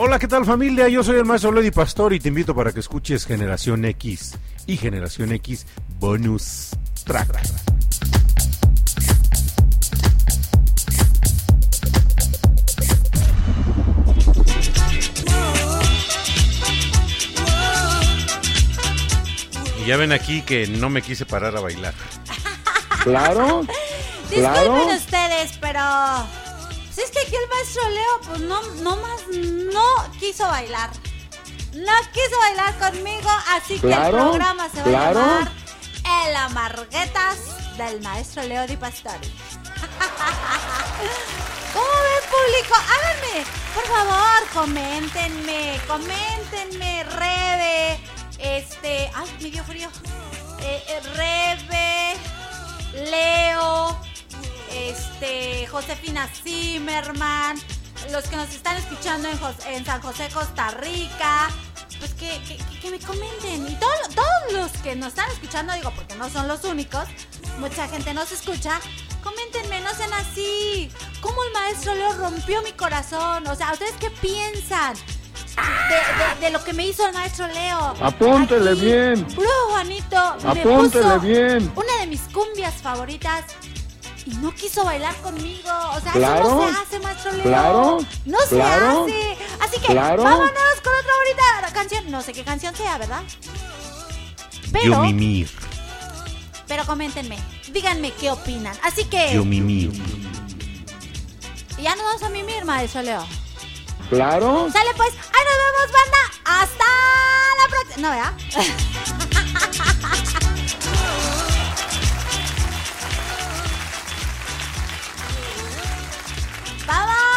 Hola, ¿qué tal familia? Yo soy el maestro Lady Pastor y te invito para que escuches Generación X y Generación X Bonus Track. Y ya ven aquí que no me quise parar a bailar. Claro, [laughs] claro. Disculpen ustedes, pero. Aquí el maestro Leo, pues no, no más no quiso bailar. No quiso bailar conmigo, así que el programa se va claro. a llamar El Amarguetas del maestro Leo Di Pastori. [laughs] ¿Cómo ven, público? Háganme, por favor, coméntenme, coméntenme, Rebe, este, ay, me dio frío, Eh, eh, Rebe, Leo, este, Josefina Zimmerman, los que nos están escuchando en, Jos- en San José, Costa Rica, pues que, que- me comenten. Y todo- todos los que nos están escuchando, digo, porque no son los únicos, mucha gente nos escucha, coméntenme, no sean así. ¿Cómo el maestro Leo rompió mi corazón? O sea, ¿ustedes qué piensan? De, de- de lo que me hizo el maestro Leo. Apúntele Aquí, bien. Brujo Juanito me Apúntele puso bien. una de mis cumbias favoritas y no quiso bailar conmigo. O sea, eso no se hace, maestro Leo. claro, No se claro, hace. Así que claro. vámonos con otra bonita canción. No sé qué canción sea, ¿verdad? Pero, Yo mimir, pero coméntenme. Díganme qué opinan. Así que yo mimir. ya nos vamos a mimir, maestro Leo. Claro. Sale pues, ahí nos vemos, banda. Hasta la próxima. No, ¿verdad? [laughs] ¡Vamos! ¡Y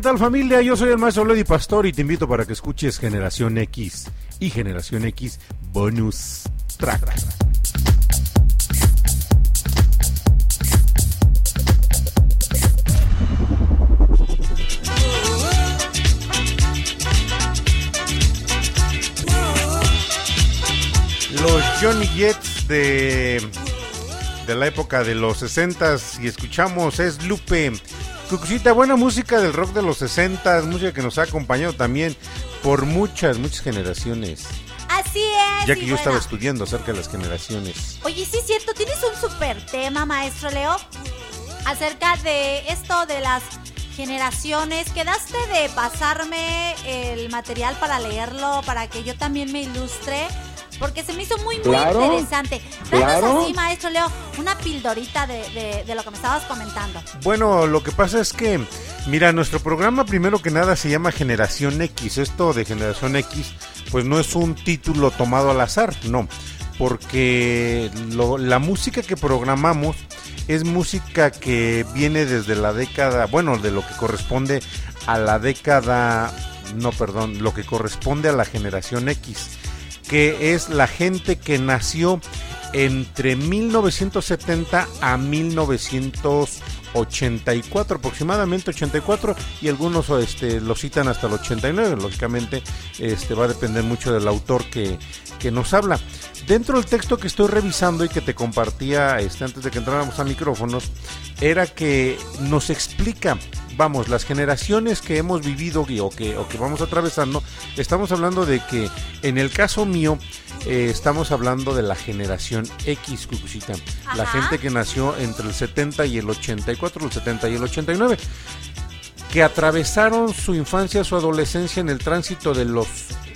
¿qué tal familia? Yo soy el maestro Lady Pastor y te invito para que escuches Generación X y Generación X Bonus Track. Los Johnny Jets de, de la época de los 60s y escuchamos es Lupe. Cucucita, buena música del rock de los 60s, música que nos ha acompañado también por muchas, muchas generaciones. Así es. Ya que yo estaba estudiando acerca de las generaciones. Oye, sí es cierto, tienes un super tema, maestro Leo, acerca de esto de las generaciones. Quedaste de pasarme el material para leerlo, para que yo también me ilustre, porque se me hizo muy, muy Claro, interesante. Danos claro. así, maestro Leo, una pildorita de, de- de lo que me estabas comentando. Bueno, lo que pasa es que, mira, nuestro programa primero que nada se llama Generación X. Esto de Generación X, pues no es un título tomado al azar, no. Porque lo- la música que programamos es música que viene desde la década, bueno, de lo que corresponde a la década, no, perdón, lo que corresponde a la generación X, que es la gente que nació entre 1970 a 1984, aproximadamente 84, y algunos este, lo citan hasta el 89, lógicamente este, va a depender mucho del autor que, que nos habla. Dentro del texto que estoy revisando y que te compartía este, antes de que entráramos a micrófonos, era que nos explica, vamos, las generaciones que hemos vivido o, que, o que vamos atravesando, estamos hablando de que en el caso mío, eh, estamos hablando de la generación X, Cucucita. La gente que nació entre el 70 y el 84, el 70 y el 89 que atravesaron su infancia, su adolescencia en el tránsito de los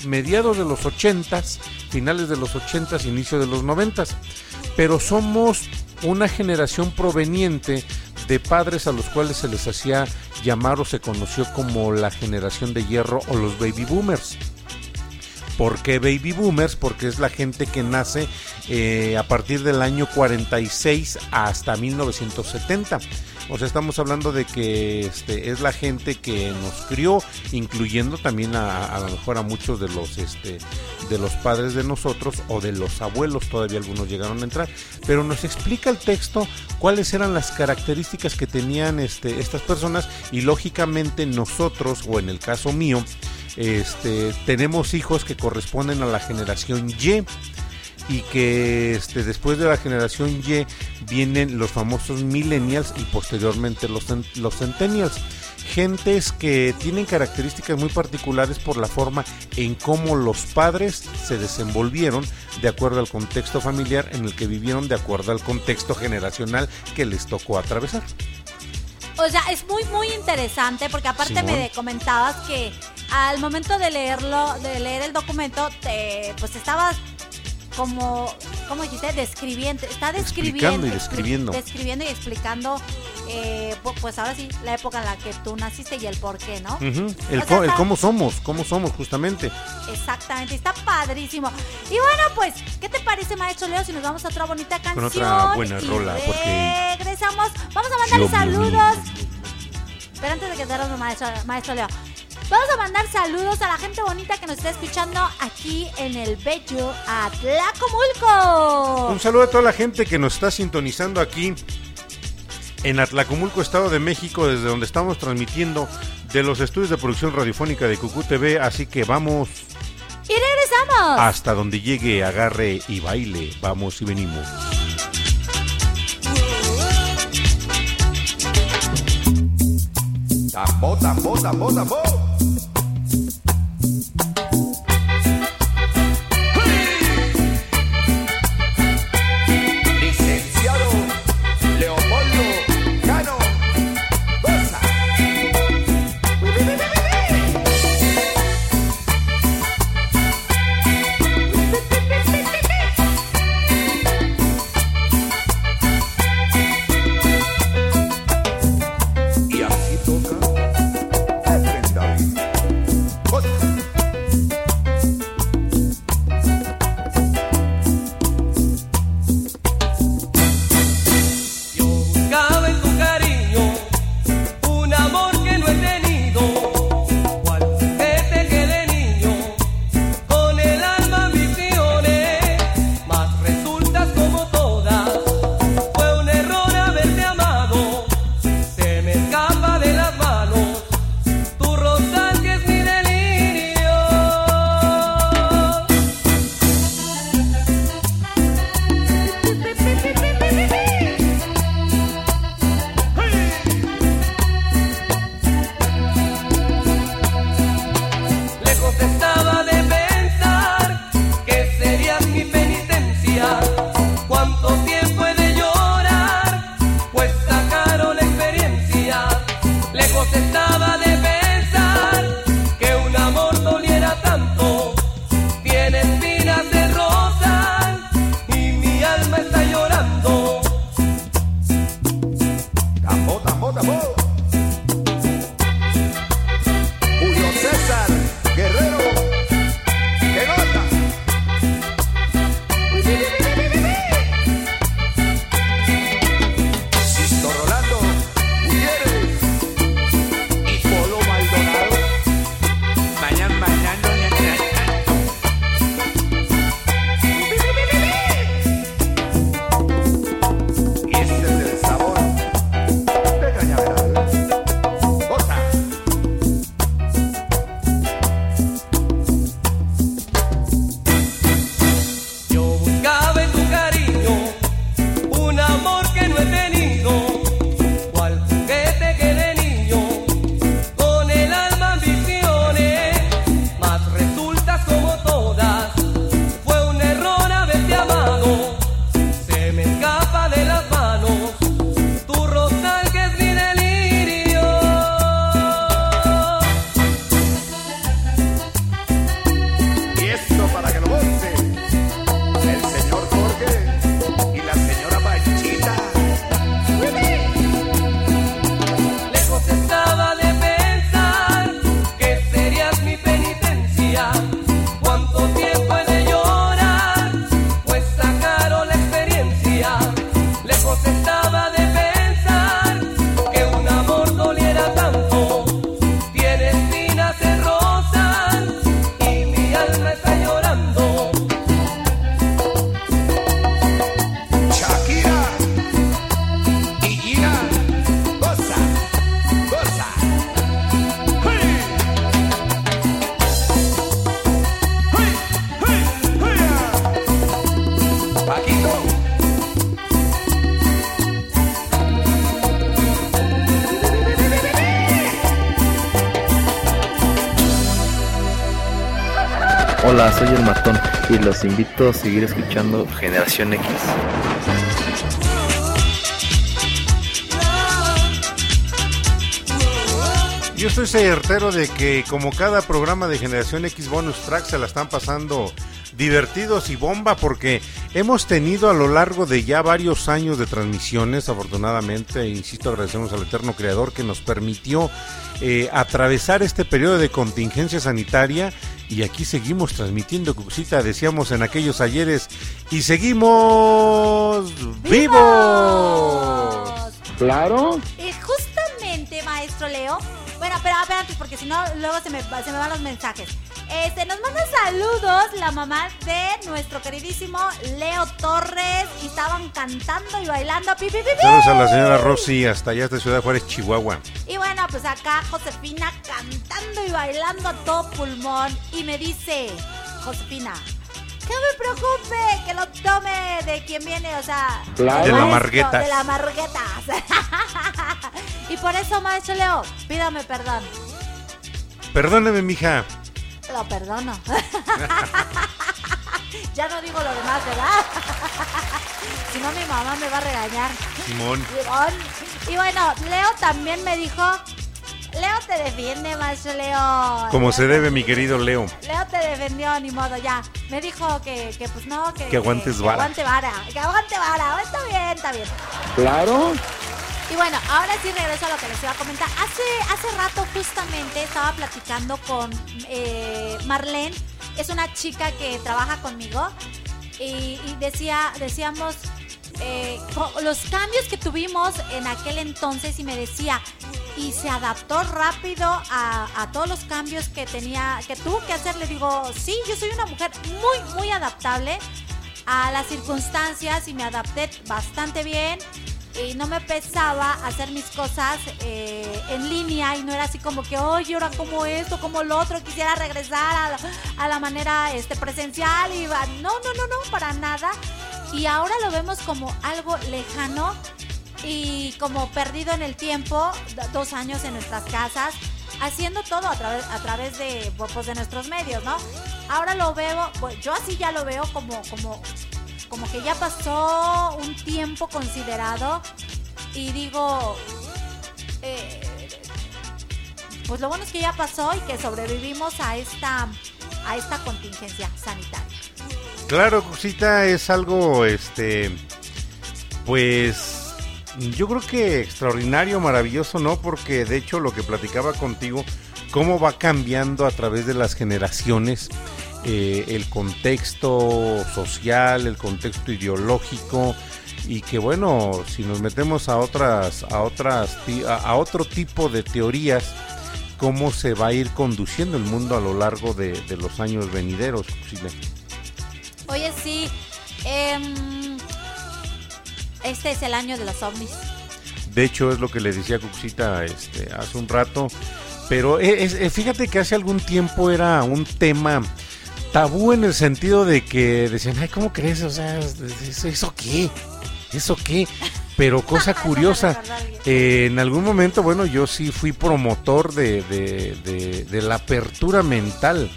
mediados de los 80s, finales de los 80s, inicio de los 90s. Pero somos una generación proveniente de padres a los cuales se les hacía llamar o se conoció como la generación de hierro o los baby boomers. ¿Por qué baby boomers? Porque es la gente que nace eh, a partir del año 46 hasta 1970. O sea, estamos hablando de que este, es la gente que nos crió, incluyendo también a, a lo mejor a muchos de los este, de los padres de nosotros o de los abuelos, todavía algunos llegaron a entrar. Pero nos explica el texto cuáles eran las características que tenían este, estas personas y lógicamente nosotros, o en el caso mío, este, tenemos hijos que corresponden a la generación Y y que este, después de la generación Y vienen los famosos millennials y posteriormente los, los centennials. Gentes que tienen características muy particulares por la forma en cómo los padres se desenvolvieron de acuerdo al contexto familiar en el que vivieron, de acuerdo al contexto generacional que les tocó atravesar. O sea, es muy, muy interesante porque aparte Simón. me comentabas que al momento de leerlo, de leer el documento, te, pues estabas como, ¿cómo dijiste? Describiendo, está describiendo. Explicando y describiendo. Describiendo y explicando, eh, pu- pues ahora sí, la época en la que tú naciste y el por qué, ¿no? El, O sea, el está- cómo somos, cómo somos justamente. Exactamente, está padrísimo. Y bueno, pues, ¿qué te parece, maestro Leo, si nos vamos a otra bonita canción? otra buena y rola, porque- Regresamos, vamos a me saludos. Pero antes de que te maestro, maestro Leo, vamos a mandar saludos a la gente bonita que nos está escuchando aquí en el bello Atlacomulco. Un saludo a toda la gente que nos está sintonizando aquí en Atlacomulco, Estado de México, desde donde estamos transmitiendo de los estudios de producción radiofónica de Cucú TV. Así que vamos Y regresamos. hasta donde llegue, agarre y baile. Vamos y venimos. Tambo, tambo, tambo, tambo. Invito a seguir escuchando Generación X. Yo estoy certero de que como cada programa de Generación X Bonus Track se la están pasando divertidos y bomba porque hemos tenido a lo largo de ya varios años de transmisiones, afortunadamente, insisto, agradecemos al Eterno Creador que nos permitió eh, atravesar este periodo de contingencia sanitaria y aquí seguimos transmitiendo, Cuxita, decíamos en aquellos ayeres, y seguimos vivos. Claro. Y justamente, maestro Leo. Bueno, pero a ver antes, porque si no, luego se me, va- se me van los mensajes. Este, nos manda saludos la mamá de nuestro queridísimo Leo Torres. Y estaban cantando y bailando. Pi, pi, pi, pi. Saludos a la señora Rosy, hasta allá de Ciudad Juárez, Chihuahua. Pues acá Josefina cantando y bailando a todo pulmón. Y me dice, Josefina, que no me preocupe, que lo tome de quien viene, o sea, Claro. De la maestro, Marguetas. De la Marguetas. [laughs] y por eso, maestro Leo, pídame perdón. Perdóneme, mija. Lo perdono. [laughs] ya no digo lo demás, ¿verdad? [laughs] si no, mi mamá me va a regañar. Simón. Simón. Y bueno, Leo también me dijo. Leo te defiende, maestro Leo. Como Leo se debe, mi querido Leo. Leo te defendió, ni modo, ya. Me dijo que, que pues no, que. Que aguantes que vara. aguante vara. Que aguante vara. Está bien, está bien. Claro. Y bueno, ahora sí regreso a lo que les iba a comentar. Hace, hace rato justamente estaba platicando con eh, Marlene, es una chica que trabaja conmigo, y, y decía, decíamos eh, los cambios que tuvimos en aquel entonces y me decía, y se adaptó rápido a, todos los cambios que tenía, que tuvo que hacer. Le digo, sí, yo soy una mujer muy, muy adaptable a las circunstancias y me adapté bastante bien y no me pesaba hacer mis cosas eh, en línea y no era así como que, oye, ahora como esto, como lo otro, quisiera regresar a la, a la manera este, presencial y va- no, no, no, no, para nada. Y ahora lo vemos como algo lejano y como perdido en el tiempo, dos años en nuestras casas. haciendo todo a través, a través de, pues, de nuestros medios, ¿no? Ahora lo veo, pues, yo así ya lo veo como, como, como que ya pasó un tiempo considerado y digo, eh, pues lo bueno es que ya pasó y que sobrevivimos a esta, a esta contingencia sanitaria. Claro, Cosita, es algo, este, pues, yo creo que extraordinario, maravilloso, ¿no? Porque de hecho lo que platicaba contigo, cómo va cambiando a través de las generaciones eh, el contexto social, el contexto ideológico y que bueno, si nos metemos a otras, a otras, a, otro tipo de teorías, cómo se va a ir conduciendo el mundo a lo largo de, los años venideros, Cosita. Oye, sí, em, este es el año de los ovnis. De hecho, es lo que le decía Cuxita este, hace un rato. Pero e- es- eh, fíjate que hace algún tiempo era un tema tabú en el sentido de que decían, ay, ¿cómo crees? O sea, ¿eso, eso qué? ¿Eso qué? Pero cosa [laughs] curiosa, eh, en algún momento, bueno, yo sí fui promotor de, de- de- de la apertura mental.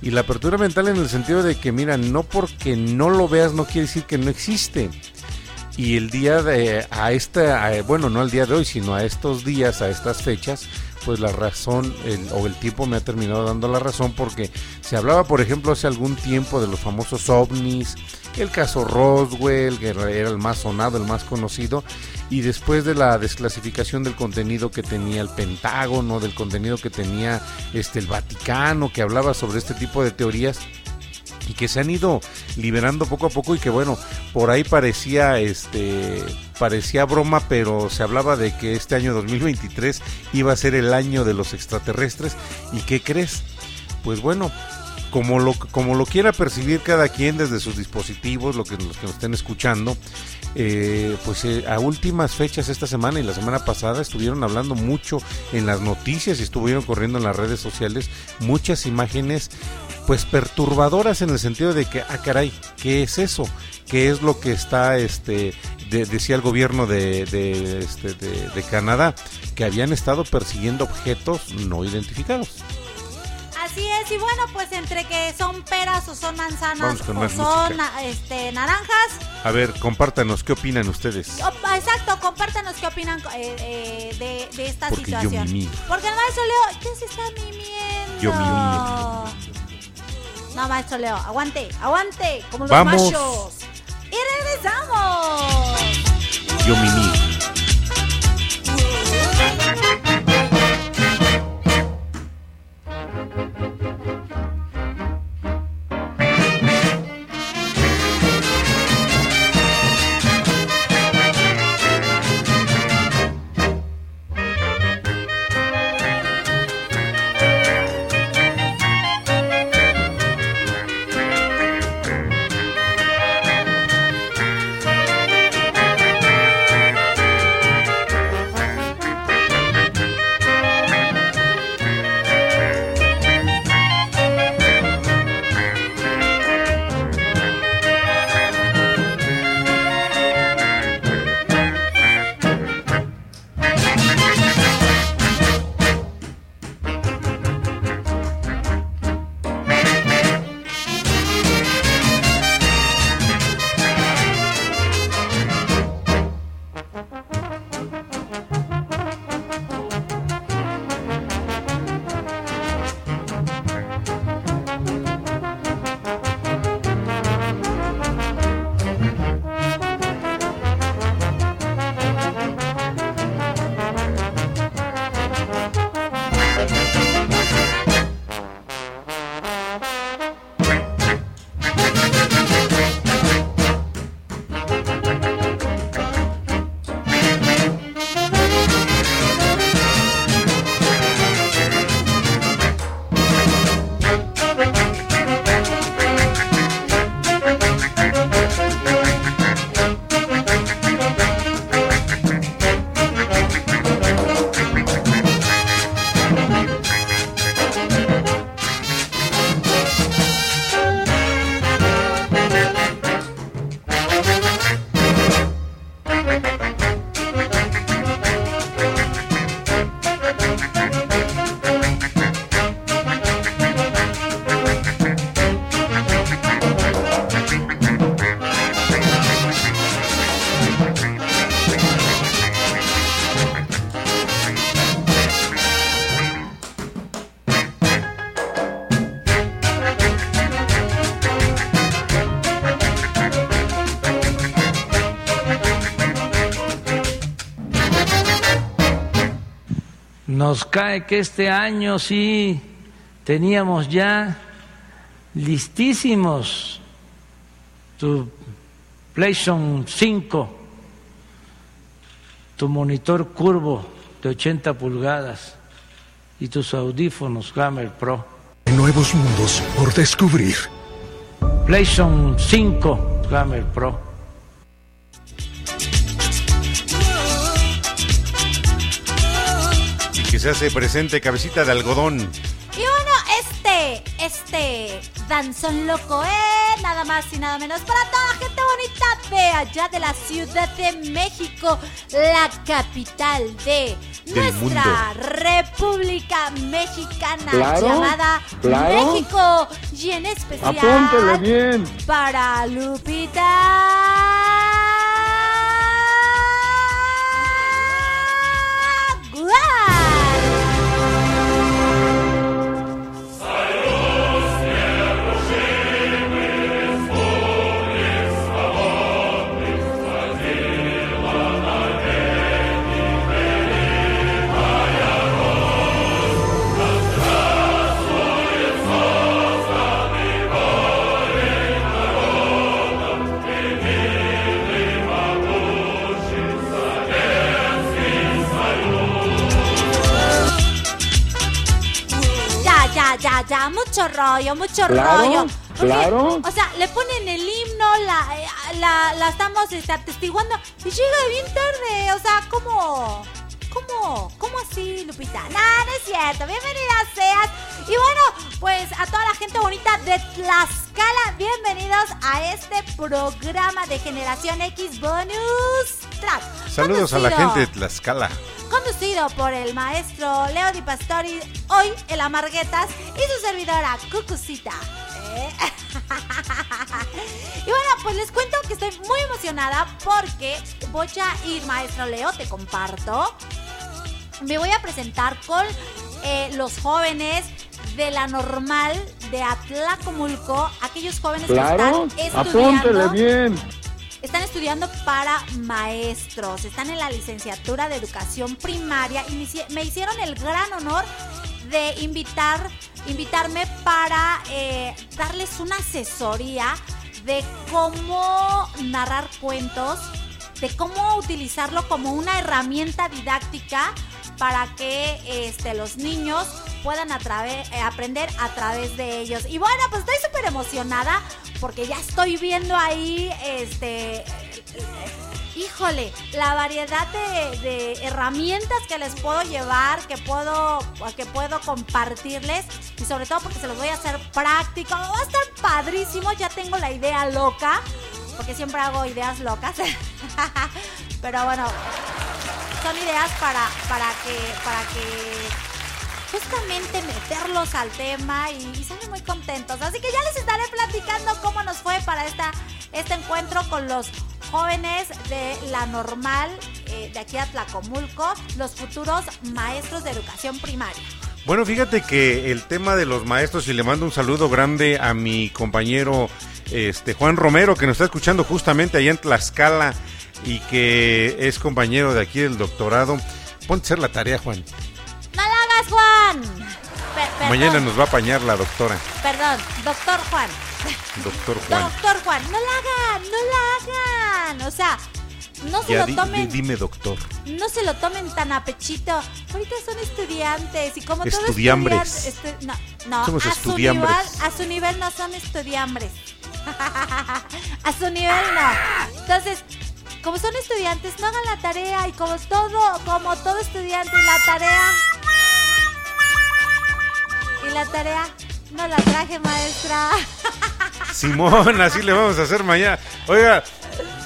Y la apertura mental en el sentido de que, mira, no porque no lo veas no quiere decir que no existe. Y el día de, a esta, bueno, no al día de hoy, sino a estos días, a estas fechas, pues la razón el- o el tiempo me ha terminado dando la razón porque se hablaba, por ejemplo, hace algún tiempo de los famosos ovnis, el caso Roswell, que era el más sonado, el más conocido, y después de la desclasificación del contenido que tenía el Pentágono, del contenido que tenía este el Vaticano, que hablaba sobre este tipo de teorías, y que se han ido liberando poco a poco y que bueno, por ahí parecía este parecía broma, pero se hablaba de que este año 2023 iba a ser el año de los extraterrestres y ¿qué crees? Pues bueno, como lo como lo quiera percibir cada quien desde sus dispositivos, lo que los que nos estén escuchando, eh, pues eh, a últimas fechas esta semana y la semana pasada estuvieron hablando mucho en las noticias y estuvieron corriendo en las redes sociales muchas imágenes pues perturbadoras en el sentido de que ah caray qué es eso qué es lo que está este de- decía el gobierno de, de, este, de, de Canadá que habían estado persiguiendo objetos no identificados Así es, y bueno, pues entre que son peras o son manzanas o son este, naranjas. a ver compártanos qué opinan ustedes exacto, compártanos qué opinan eh, eh, de, de esta Porque yo situación. mimí. Porque el maestro Leo ya se está mimiendo. yo mimí No, maestro Leo, aguante, aguante, como los Vamos. machos. Y regresamos. yo mimí nos cae que este año sí teníamos ya listísimos tu PlayStation 5, tu monitor curvo de 80 pulgadas y tus audífonos Hammer Pro. Nuevos mundos por descubrir. PlayStation 5 Hammer Pro. Se hace presente cabecita de algodón. Y bueno, este, este danzón loco, ¿eh? Nada más y nada menos para toda la gente bonita de allá de la Ciudad de México, la capital de Del nuestra República Mexicana Claro, llamada claro. México y en especial bien. para Lupita. Mucho rollo, mucho Claro, rollo. Porque, claro. O sea, le ponen el himno, la, eh, la, la estamos este, atestiguando y llega bien tarde. O sea, ¿cómo? ¿Cómo? ¿Cómo así, Lupita? Nada, no es cierto. Bienvenida seas. Y bueno, pues a toda la gente bonita de Tlaxcala, bienvenidos a este programa de Generación X Bonus Track. Saludos a la gente de Tlaxcala. Conducido por el maestro Leo Di Pastori, hoy el Amarguetas y su servidora Cucucita. ¿eh? [laughs] y bueno, pues les cuento que estoy muy emocionada porque voy a ir, maestro Leo, te comparto. Me voy a presentar con eh, los jóvenes de la normal de Atlacomulco, aquellos jóvenes Claro, que están apúntele estudiando bien. Están estudiando para maestros, están en la licenciatura de educación primaria y me hici- me hicieron el gran honor de invitar, invitarme para eh, darles una asesoría de cómo narrar cuentos, de cómo utilizarlo como una herramienta didáctica para que este, los niños puedan eh, aprender a través de ellos. Y bueno, pues estoy súper emocionada porque ya estoy viendo ahí, este, híjole, la variedad de, de herramientas que les puedo llevar, que puedo, que puedo compartirles y sobre todo porque se los voy a hacer práctico. Va a estar padrísimo, ya tengo la idea loca, porque siempre hago ideas locas. [laughs] Pero bueno, son ideas para, para que, para que justamente meterlos al tema y, y salen muy contentos. Así que ya les estaré platicando cómo nos fue para esta, este encuentro con los jóvenes de la normal eh, de aquí a Tlacomulco, los futuros maestros de educación primaria. Bueno, fíjate que el tema de los maestros, y le mando un saludo grande a mi compañero este Juan Romero, que nos está escuchando justamente allá en Tlaxcala y que es compañero de aquí del doctorado. Ponte a hacer la tarea, Juan. ¡No la hagas, Juan! Per- Mañana nos va a apañar la doctora, Perdón, doctor Juan. doctor Juan. Doctor Juan, no la hagan, no la hagan. O sea, no se Ya lo tomen. di- dime, doctor. No se lo tomen tan a pechito. Ahorita son estudiantes y como todo Estudiambres. estudiante- estu- no, no, Somos a su nivel, a su nivel no son estudiambres. [laughs] a su nivel no. Entonces, como son estudiantes, no hagan la tarea y como todo, como todo estudiante la tarea y la tarea no la traje, maestra. [laughs] Simón, así le vamos a hacer mañana. Oiga,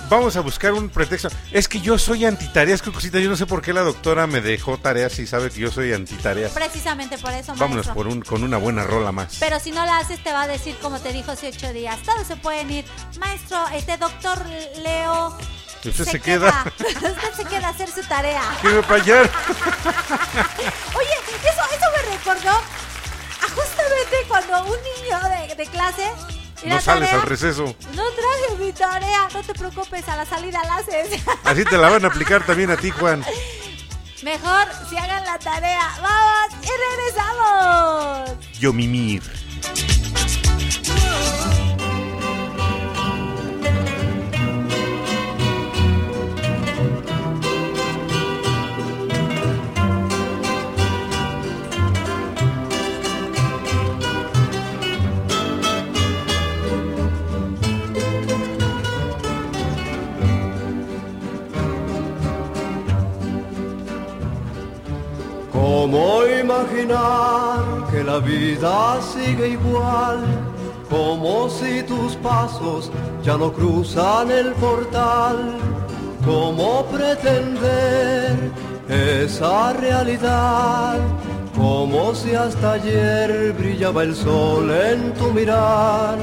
vamos a buscar un pretexto. Es que yo soy antitareas, cosita. Yo no sé por qué la doctora me dejó tareas y sabe que yo soy antitareas. Precisamente por eso, Vámonos maestro. por un, con una buena rola más. Pero si no la haces, te va a decir como te dijo hace ocho días. Todos se pueden ir. Maestro, este doctor Leo. Usted se queda. [laughs] usted se queda a hacer su tarea. ¿Qué me? [laughs] Oye, eso, eso me recordó cuando un niño de, de clase. ¿y No sales tarea? al receso. No traje mi tarea. No te preocupes, a la salida la haces. [laughs] Así te la van a aplicar también a ti, Juan. Mejor si hagan la tarea. ¡Vamos! ¡Y regresamos! Yo mimir. ¿Cómo imaginar que la vida sigue igual? Como si tus pasos ya no cruzan el portal. ¿Cómo pretender esa realidad? Como si hasta ayer brillaba el sol en tu mirar.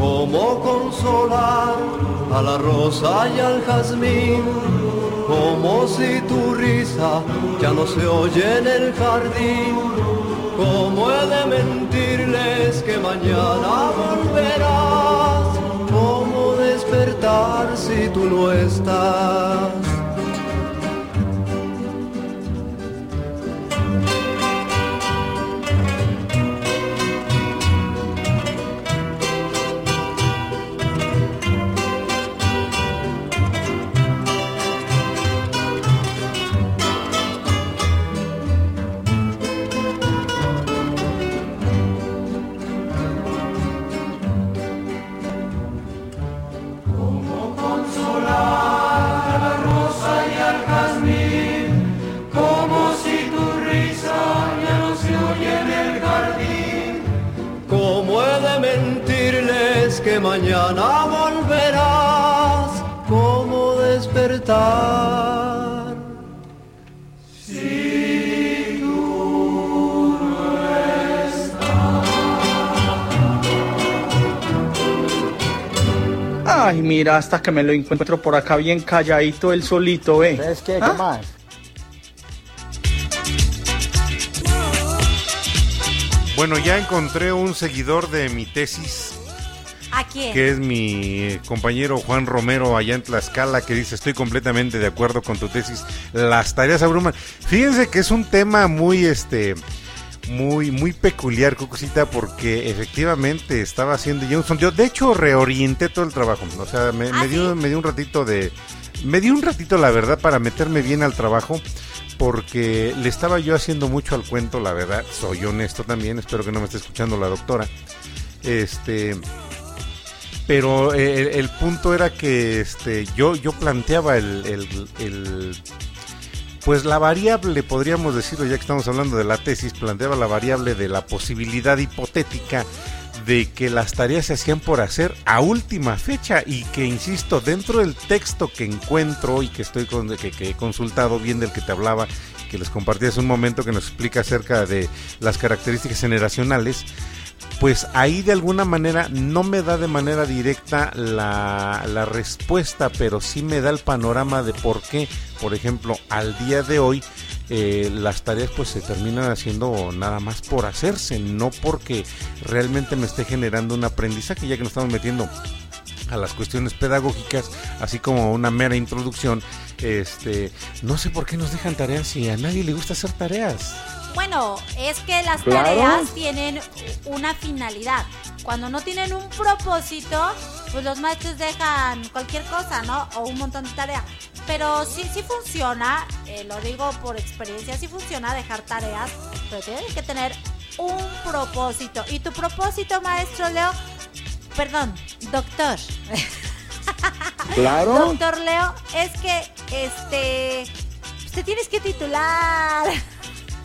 ¿Cómo consolar a la rosa y al jazmín? Como si tu risa ya no se oye en el jardín. ¿Cómo he de mentirles que mañana volverás? ¿Cómo despertar si tú no estás? Mañana volverás? ¿Cómo despertar? Si tú no Ay, mira, hasta que me lo encuentro por acá bien calladito el solito, ¿eh? ¿Sabes qué? ¿Qué ¿Ah? más? Bueno, ya encontré un seguidor de mi tesis, ¿A quién? que es mi compañero Juan Romero allá en Tlaxcala, que dice, estoy completamente de acuerdo con tu tesis, las tareas abruman. Fíjense que es un tema muy, este, muy, muy peculiar, Cucucita, porque efectivamente estaba haciendo ya un sondeo. De hecho, reorienté todo el trabajo, o sea, me, me dio, me dio un ratito de... Me dio un ratito, la verdad, para meterme bien al trabajo, porque le estaba yo haciendo mucho al cuento, la verdad, soy honesto también, espero que no me esté escuchando la doctora. Este, pero eh, el, el punto era que este yo yo planteaba el, el- pues la variable podríamos decirlo ya que estamos hablando de la tesis planteaba la variable de la posibilidad hipotética de que las tareas se hacían por hacer a última fecha y que insisto dentro del texto que encuentro y que estoy con, que, que he consultado bien del que te hablaba que les compartí hace un momento que nos explica acerca de las características generacionales pues ahí de alguna manera no me da de manera directa la, respuesta, pero sí me da el panorama de por qué, por ejemplo, al día de hoy eh, las tareas pues se terminan haciendo nada más por hacerse, no porque realmente me esté generando un aprendizaje, ya que nos estamos metiendo a las cuestiones pedagógicas, así como una mera introducción, este, no sé por qué nos dejan tareas si a nadie le gusta hacer tareas. Bueno, es que las Claro. tareas tienen una finalidad. Cuando no tienen un propósito, pues los maestros dejan cualquier cosa, ¿no? O un montón de tarea. Pero sí, sí funciona, eh, lo digo por experiencia, sí funciona dejar tareas, pero tienen que tener un propósito. Y tu propósito, maestro Leo, perdón, doctor. Claro. Doctor Leo, es que, este, pues te tienes que titular.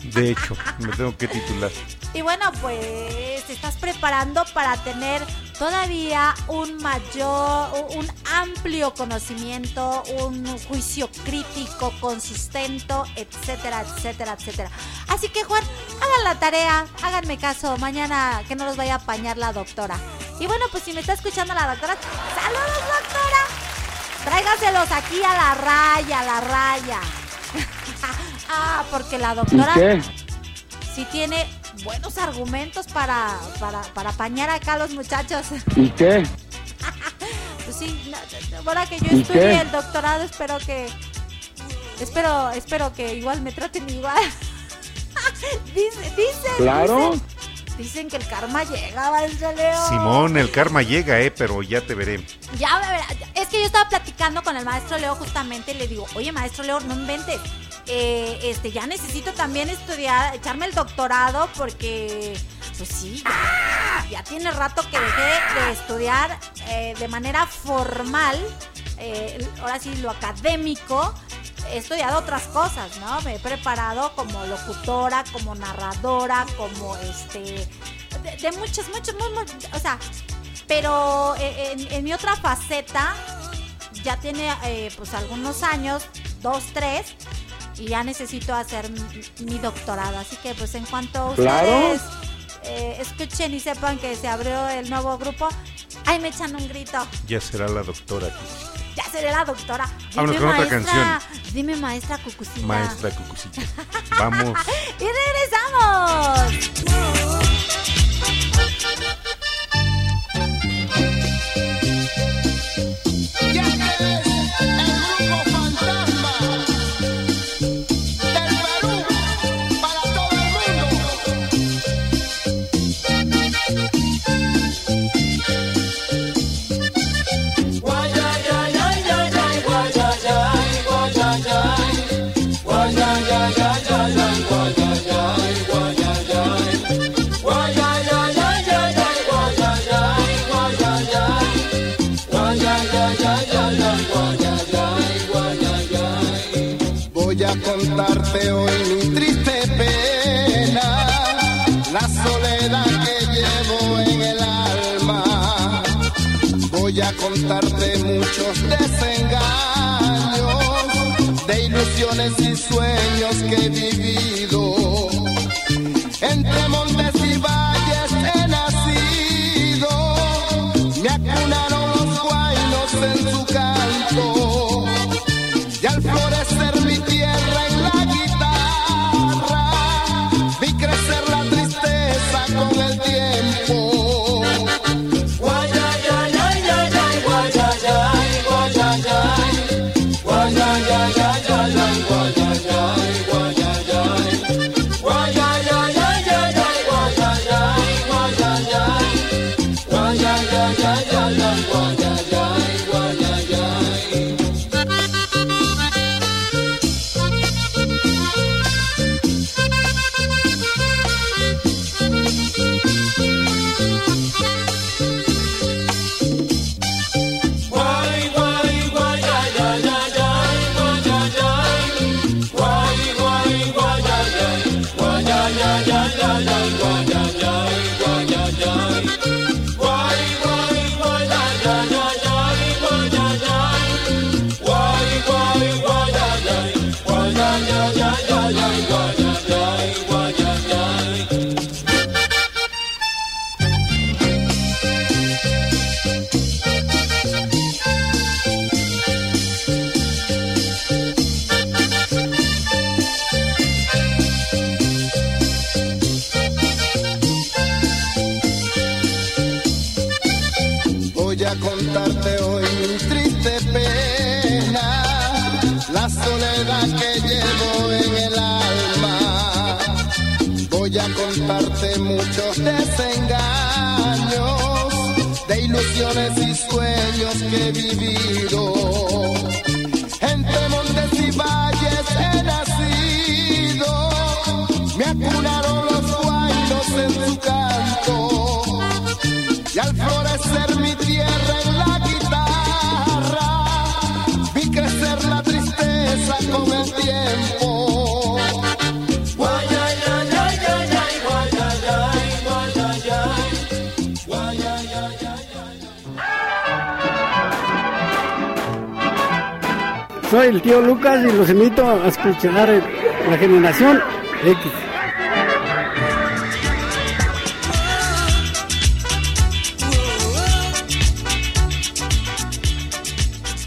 De hecho, me tengo que titular. Y bueno, pues te estás preparando para tener todavía un mayor, un amplio conocimiento, un juicio crítico con sustento, etcétera, etcétera, etcétera. Así que Juan, hagan la tarea, háganme caso, mañana que no los vaya a apañar la doctora. Y bueno, pues si me está escuchando la doctora, saludos doctora. Tráigaselos aquí a la raya, a la raya. [laughs] ah, porque la doctora sí tiene buenos argumentos para, para, para apañar acá a los muchachos. ¿Y qué? Pues [laughs] sí, ahora que yo ¿Y estudie el doctorado, espero que Espero, espero que igual me traten igual. [laughs] dice, dice. Claro. Dicen, dicen que el karma llega, maestro Leo. Simón, el karma llega, eh, pero ya te veré. Ya, es que yo estaba platicando con el maestro Leo justamente y le digo, oye maestro Leo, no inventes. Eh, este, ya necesito también estudiar, echarme el doctorado porque, pues sí, ya, ya tiene rato que dejé de estudiar eh, de manera formal, eh, ahora sí, lo académico. He estudiado otras cosas, ¿no? Me he preparado como locutora, como narradora, como este. De, de muchas, muchas, muy, muy- o sea, pero eh, en, en mi otra faceta ya tiene eh, pues algunos años, dos, tres, y ya necesito hacer mi, mi doctorado. Así que pues en cuanto Claro. ustedes eh, escuchen y sepan que se abrió el nuevo grupo, ay me echan un grito. Ya será la doctora aquí. Ya seré la doctora. Vámonos con otra canción. Dime maestra Cucucita. Maestra Cucucita. Vamos. [laughs] y regresamos. Contarte muchos desengaños, de ilusiones y sueños que he vivido. Los invito a escuchar la generación X.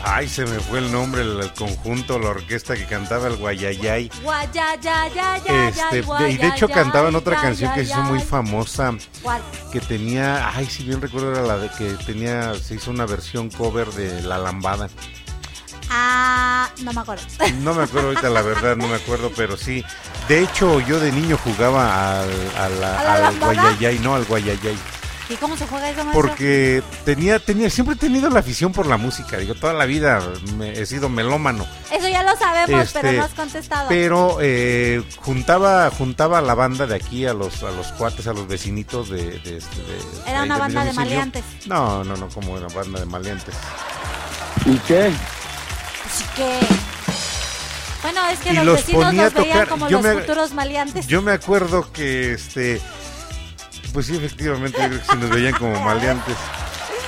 Ay, se me fue el nombre, el, el conjunto, la orquesta que cantaba el Guayayay. Este, de- y de hecho cantaban otra guayayay, canción que se hizo muy famosa, ¿Cuál? que tenía, ay, si bien recuerdo era la de que tenía, se hizo una versión cover de La Lambada. No me acuerdo. No me acuerdo ahorita, la verdad, no me acuerdo, pero sí. De hecho, yo de niño jugaba al, a la- ¿A la al guayayay, no al guayayay. ¿Y cómo se juega eso, maestro? Porque tenía, tenía, siempre he tenido la afición por la música. Digo, toda la vida me- he sido melómano. Eso ya lo sabemos, Este, pero no has contestado. Pero eh, juntaba, juntaba a la banda de aquí, a los, a los cuates, a los vecinitos de, de, este- de- Era una banda de maleantes. No, no, no, como una banda de maleantes. ¿Y qué? Así que. Bueno, es que Y los, los vecinos ponía a los veían tocar. como Yo los me- futuros maleantes. Yo me acuerdo que este pues sí efectivamente yo creo que sí nos veían como maleantes.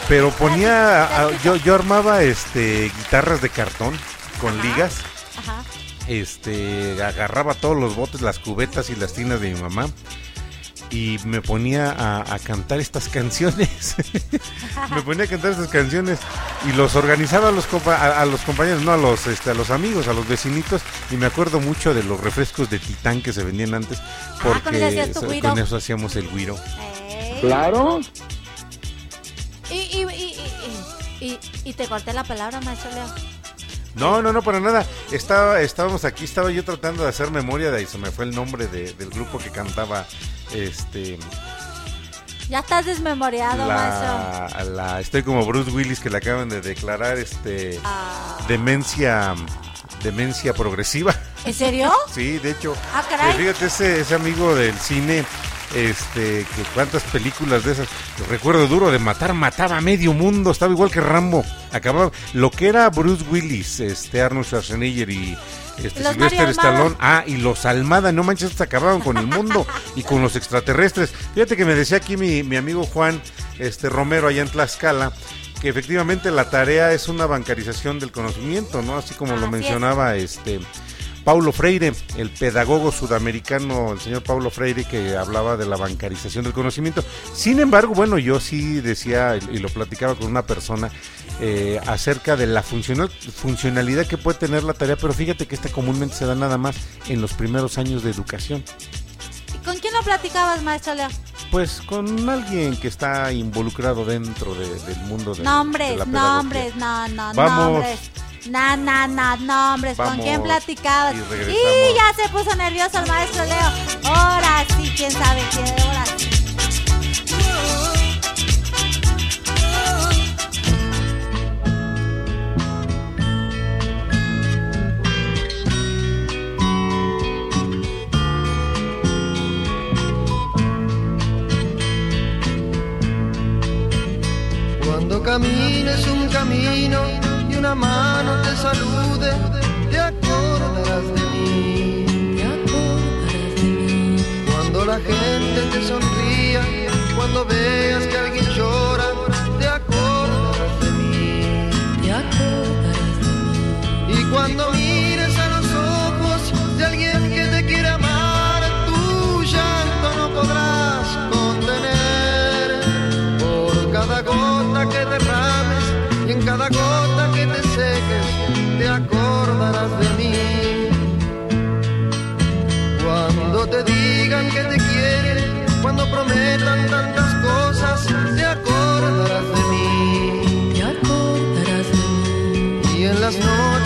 Pero ponía a- yo yo armaba este guitarras de cartón con ligas. Ajá. Este agarraba todos los botes, las cubetas y las tinas de mi mamá y me ponía a, a cantar estas canciones. [laughs] me ponía a cantar estas canciones y los organizaba a los compa- a, a los compañeros, no a los este, a los amigos, a los vecinitos y me acuerdo mucho de los refrescos de Titán que se vendían antes porque Ah, con eso güiro. con eso hacíamos el guiro. Ey. Claro. Y, y, y, y, y, y te corté la palabra, maestro Leo. No, no, no, para nada. Estaba, estábamos aquí, estaba yo tratando de hacer memoria de ahí, se me fue el nombre de- del grupo que cantaba este Ya estás desmemoriado, maestro. la- estoy como Bruce Willis que le acaban de declarar este Ah. demencia demencia progresiva. ¿En serio? [laughs] Sí, de hecho. Ah, caray. eh, fíjate ese, ese amigo del cine este que cuántas películas de esas recuerdo duro de matar mataba a medio mundo estaba igual que Rambo acababa lo que era Bruce Willis este Arnold Schwarzenegger y este Sylvester. Stallone ah y los Almada no manches estos acababan con el mundo y con los extraterrestres fíjate que me decía aquí mi, mi amigo Juan este Romero allá en Tlaxcala que efectivamente la tarea es una bancarización del conocimiento no así como lo es. mencionaba este Paulo Freire, el pedagogo sudamericano, el señor Paulo Freire, que hablaba de la bancarización del conocimiento. Sin embargo, bueno, yo sí decía y lo platicaba con una persona eh, acerca de la funcional, funcionalidad que puede tener la tarea, pero fíjate que esta comúnmente se da nada más en los primeros años de educación. ¿Y con quién lo platicabas, maestro Leo? Pues con alguien que está involucrado dentro de- del mundo de, de Nombres, la pedagogía. nombres, no, no, Vamos. nombres. No, no, no, nombres. ¿Con Vamos quién platicabas? y ya se puso nervioso el maestro Leo. Ahora sí, quién sabe quién, ahora sí. Cuando camines un camino una mano te salude, te acordarás de mí. Te acordarás de mí. Cuando la gente te sonría, cuando veas que alguien llora, te acordarás de mí. Te acordarás de mí. Y cuando cuando prometan tantas cosas, te acordarás de mí. Te acordarás de mí. Y en las noches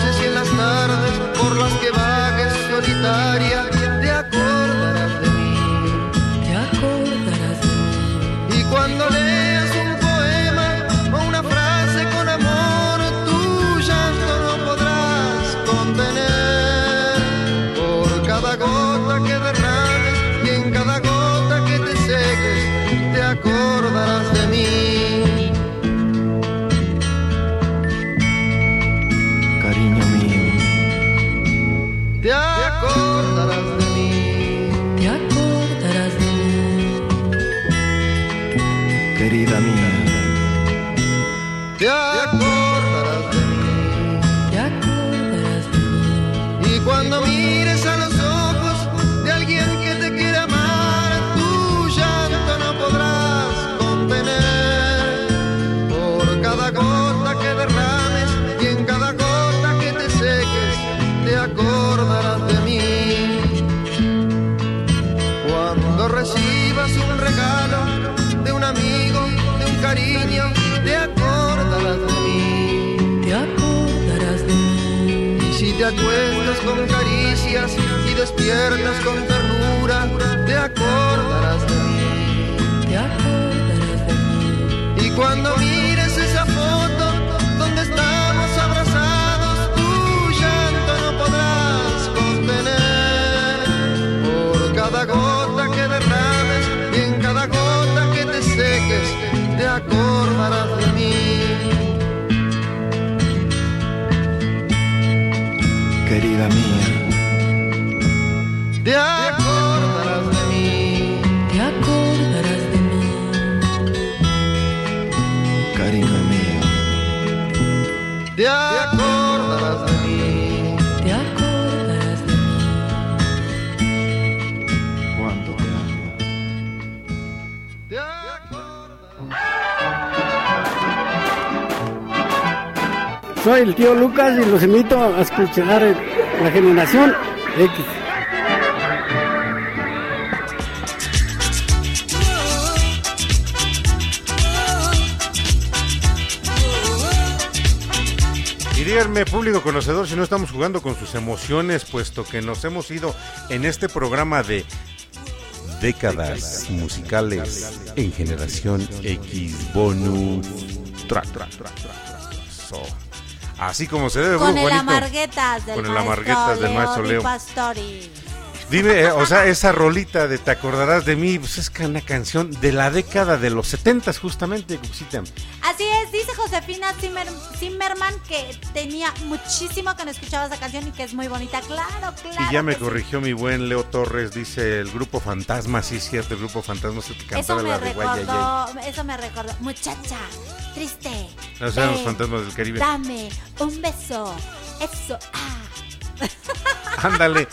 con caricias y despiertas con ternura, te acordarás de mí. Te acordarás de mí. Y cuando mires Soy el tío Lucas y los invito a escuchar la generación X. Díganme, público conocedor, si no estamos jugando con sus emociones, puesto que nos hemos ido en este programa de décadas musicales en generación X bonus. So, Así como se debe, Con el amarguetas del Con el amarguetas del Leo maestro Di Leo. Pastori. Dime, eh, o sea, esa rolita de Te acordarás de mí, pues es que una canción de la década de los 70 justamente, Cuxita. Así es, dice Josefina Zimmer- Zimmerman que tenía muchísimo que no escuchaba esa canción y que es muy bonita. Claro, claro. Y ya me sí. corrigió mi buen Leo Torres, dice el grupo Fantasma, sí cierto, el grupo Fantasma el que Eso cantaba me la recordó, eso me recordó. Muchacha, triste. No sean los ven, fantasmas del Caribe. Dame un beso. Eso. Ah. [laughs] Ándale.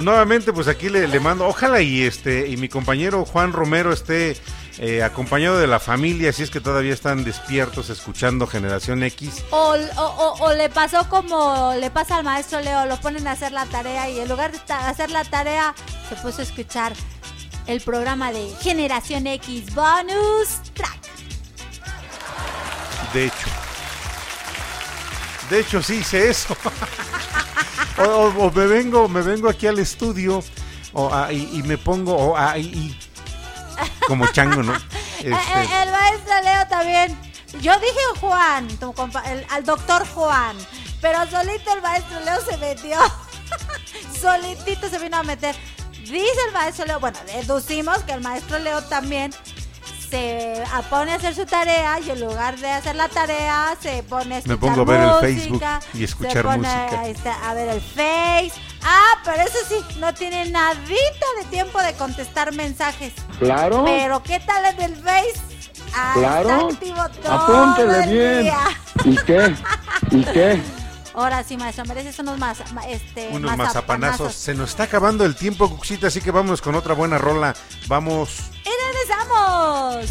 Nuevamente, pues aquí le, le mando, ojalá y este, y mi compañero Juan Romero esté eh, acompañado de la familia, si es que todavía están despiertos escuchando Generación X. O, o- o- o le pasó como le pasa al maestro Leo, lo ponen a hacer la tarea y en lugar de hacer la tarea se puso a escuchar el programa de Generación X Bonus Track. De hecho. De hecho, sí hice eso. [laughs] o, o- o me vengo, me vengo aquí al estudio o, ah, y, y me pongo o, ah, y- como chango, ¿no? [laughs] Eh, Este, eh, el maestro Leo también. Yo dije Juan, tu compa- el- al doctor Juan, pero solito el maestro Leo se metió. [laughs] Solitito se vino a meter. Dice el maestro Leo, bueno, deducimos que el maestro Leo también se pone a hacer su tarea y en lugar de hacer la tarea se pone a escuchar pongo a ver el música, Facebook y escuchar se pone música. este, a ver el Face. Ah, pero eso sí, no tiene nadita de tiempo de contestar mensajes. Claro. Pero ¿qué tal en el Face? Ah, Claro. está activo todo Apúntele el bien. día. ¿Y qué? ¿Y qué? Ahora sí, maestro, mereces unos más, este, unos mazapanazos. mazapanazos. Se nos está acabando el tiempo, Cuxita, así que vamos con otra buena rola. Vamos. ¡Y regresamos!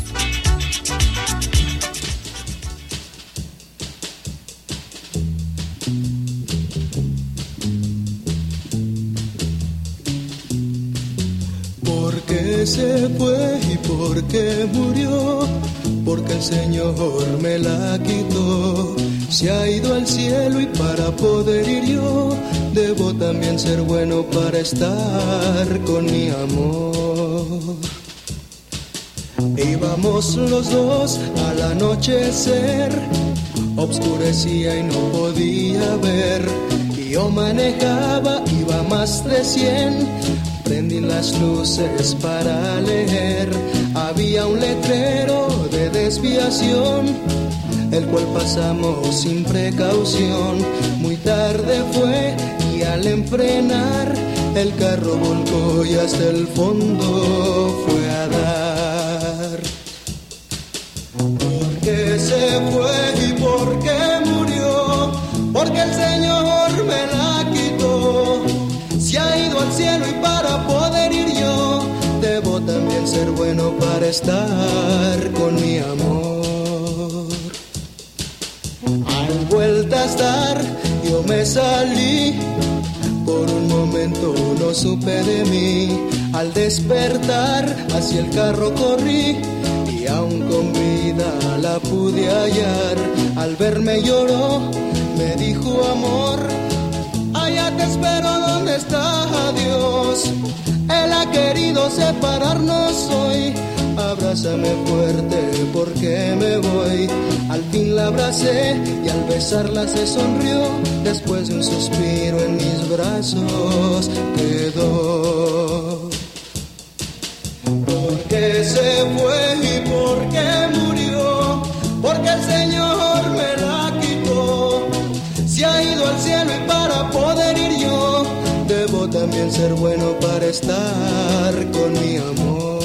¿Por qué se fue y por qué murió? Porque el Señor me la quitó. Se ha ido al cielo y para poder ir yo, debo también ser bueno para estar con mi amor. Íbamos los dos al anochecer, obscurecía y no podía ver. Y yo manejaba, iba más de 100. Prendí las luces para leer. Había un letrero de desviación, el cual pasamos sin precaución. Muy tarde fue y al enfrenar, el carro volcó y hasta el fondo fue a dar. Fue y por qué murió? Porque el Señor me la quitó. Se ha ido al cielo y para poder ir yo, debo también ser bueno para estar con mi amor. Al vuelta a estar, yo me salí. Por un momento no supe de mí. Al despertar, hacia el carro corrí. Y aún con la pude hallar. Al verme lloró, me dijo amor. Allá te desespero, ¿dónde está Dios? Él ha querido separarnos hoy. Abrázame fuerte porque me voy. Al fin la abracé y al besarla se sonrió. Después de un suspiro en mis brazos quedó. Se fue y porque murió. Porque el Señor me la quitó. Se ha ido al cielo y para poder ir yo, debo también ser bueno para estar con mi amor.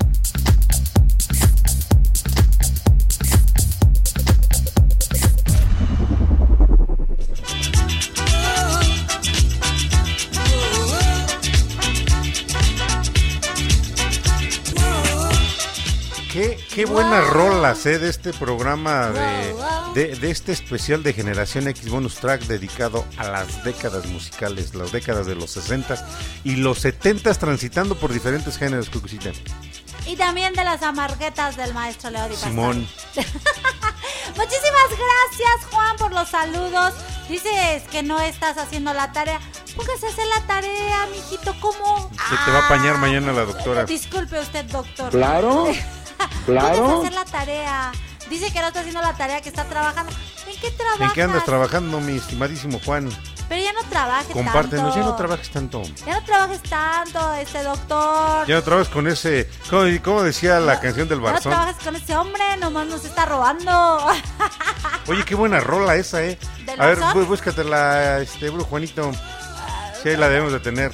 Qué, buenas rolas eh, de este programa de, de, de este especial de Generación X Bonus Track dedicado a las décadas musicales, las décadas de los 60 y los 70 transitando por diferentes géneros, Cucucita. Y también de las amarguetas del maestro Leo Di. Simón, [laughs] Muchísimas gracias, Juan, por los saludos. Dices que no estás haciendo la tarea. Póngase a hacer la tarea, mijito. ¿Cómo? se te va a apañar mañana la doctora. Disculpe usted, doctor. Claro, [laughs] [laughs] A claro. hacer la tarea. Dice que no está haciendo la tarea, que está trabajando. ¿En qué trabajas? ¿En qué andas trabajando, mi estimadísimo Juan? Pero ya no trabajes Compártenos, tanto. ya no trabajes tanto. Ya no trabajes tanto, este doctor. Ya no trabajes con ese. ¿Cómo, cómo decía la canción del Ya no Barzón? trabajes con ese hombre, nomás nos está robando. [laughs] Oye, qué buena rola esa, ¿eh? ¿Del A ver, Barzón? bú- búscatela, este, Bru Juanito. Sí, ahí la debemos de tener.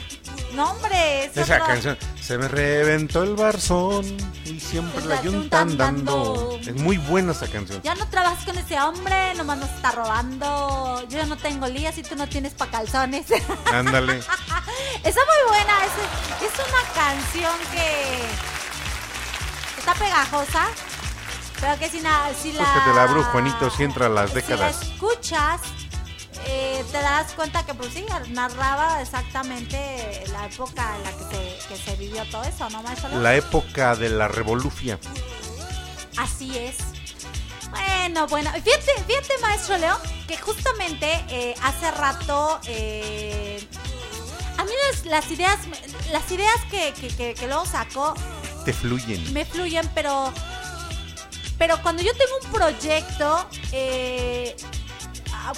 No, hombre, Esa canción. Se me reventó el barzón y siempre la yunta andando. Es muy buena esa canción. Ya no trabajas con ese hombre, nomás nos está robando. Yo ya no tengo lías y tú no tienes pa' calzones. [laughs] Ándale. Está muy buena, es, es una canción que está pegajosa, pero que si, na- si la... Búscatela, Bru Juanito, si entra a las si la décadas. escuchas, eh, te das cuenta que pues sí, narraba exactamente la época en la que se, que se vivió todo eso, ¿no, maestro? La época de la revolufia. Así es. Bueno, bueno, fíjate, fíjate, maestro Leo, que justamente eh, hace rato eh, a mí las, las ideas, las ideas que, que, que- que luego saco Te fluyen. me fluyen, pero pero cuando yo tengo un proyecto, eh,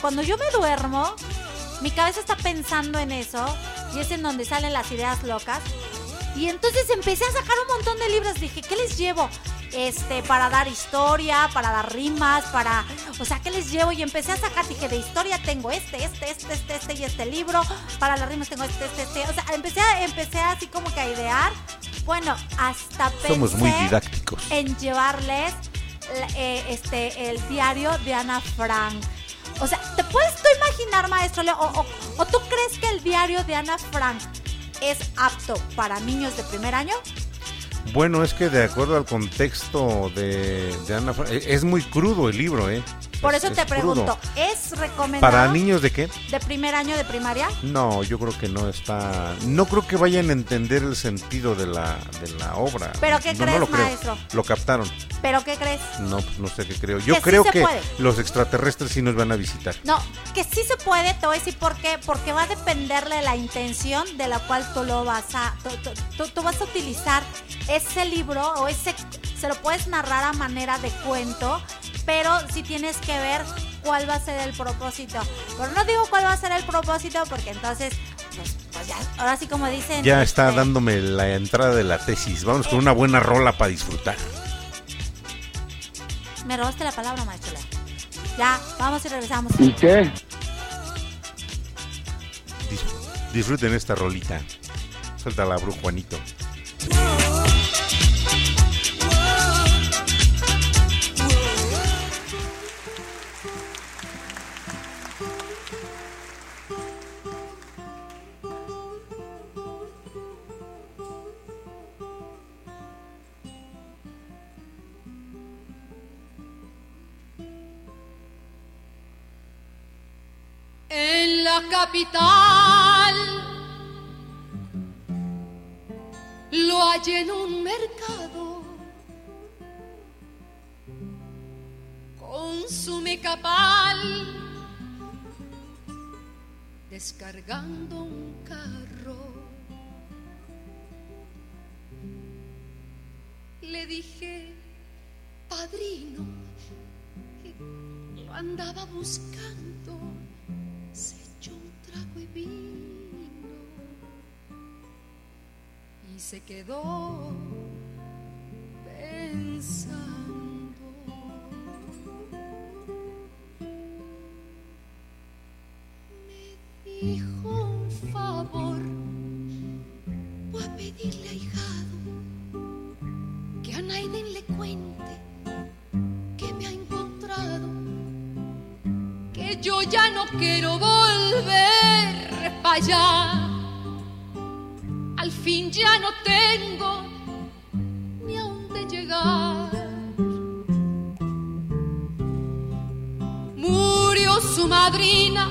cuando yo me duermo, mi cabeza está pensando en eso y es en donde salen las ideas locas. Y entonces empecé a sacar un montón de libros. Dije, ¿qué les llevo? Este, para dar historia, para dar rimas, para. O sea, ¿qué les llevo? Y empecé a sacar, dije, de historia tengo este, este, este, este, este y este libro. Para las rimas tengo este, este, este. O sea, empecé, a- empecé así como que a idear. Bueno, hasta pensé Somos muy didácticos. en llevarles eh, este, el diario de Ana Frank. O sea, ¿te puedes tú imaginar, maestro Leo? O, o- o tú crees que el diario de Ana Frank es apto para niños de primer año? Bueno, es que de acuerdo al contexto de, de Ana Fra- eh, es muy crudo el libro, ¿eh? Por Es- eso te crudo. pregunto, ¿es recomendado ¿Para niños de qué? de primer año de primaria? No, yo creo que no está. No creo que vayan a entender el sentido de la, de la obra. ¿Pero qué No, no crees, lo creo. maestro? Lo captaron. ¿Pero qué crees? No, pues no sé qué creo. Yo Que creo que puede. los extraterrestres sí nos van a visitar. No, que sí se puede, te voy a decir por qué, porque va a dependerle de la intención de la cual tú lo vas a, tú, tú- tú- tú vas a utilizar ese libro o ese, se lo puedes narrar a manera de cuento, pero sí tienes que ver cuál va a ser el propósito. Pero no digo cuál va a ser el propósito porque entonces, pues, pues ya, ahora sí como dicen. Ya está este, dándome la entrada de la tesis. Vamos con una buena rola para disfrutar. Me robaste la palabra, maestro. Leo. Ya, vamos y regresamos. ¿Y qué? Dis- disfruten esta rolita. Suelta la Juanito. La capital. Lo hallé en un mercado con su mecapal descargando un carro. Le dije, padrino, que lo andaba buscando. Y se quedó pensando. Me dijo un favor, voy a pedirle a hijado que a Naiden le cuente que me ha encontrado, que yo ya no quiero volver allá. Al fin ya no tengo ni a dónde llegar. Murió su madrina,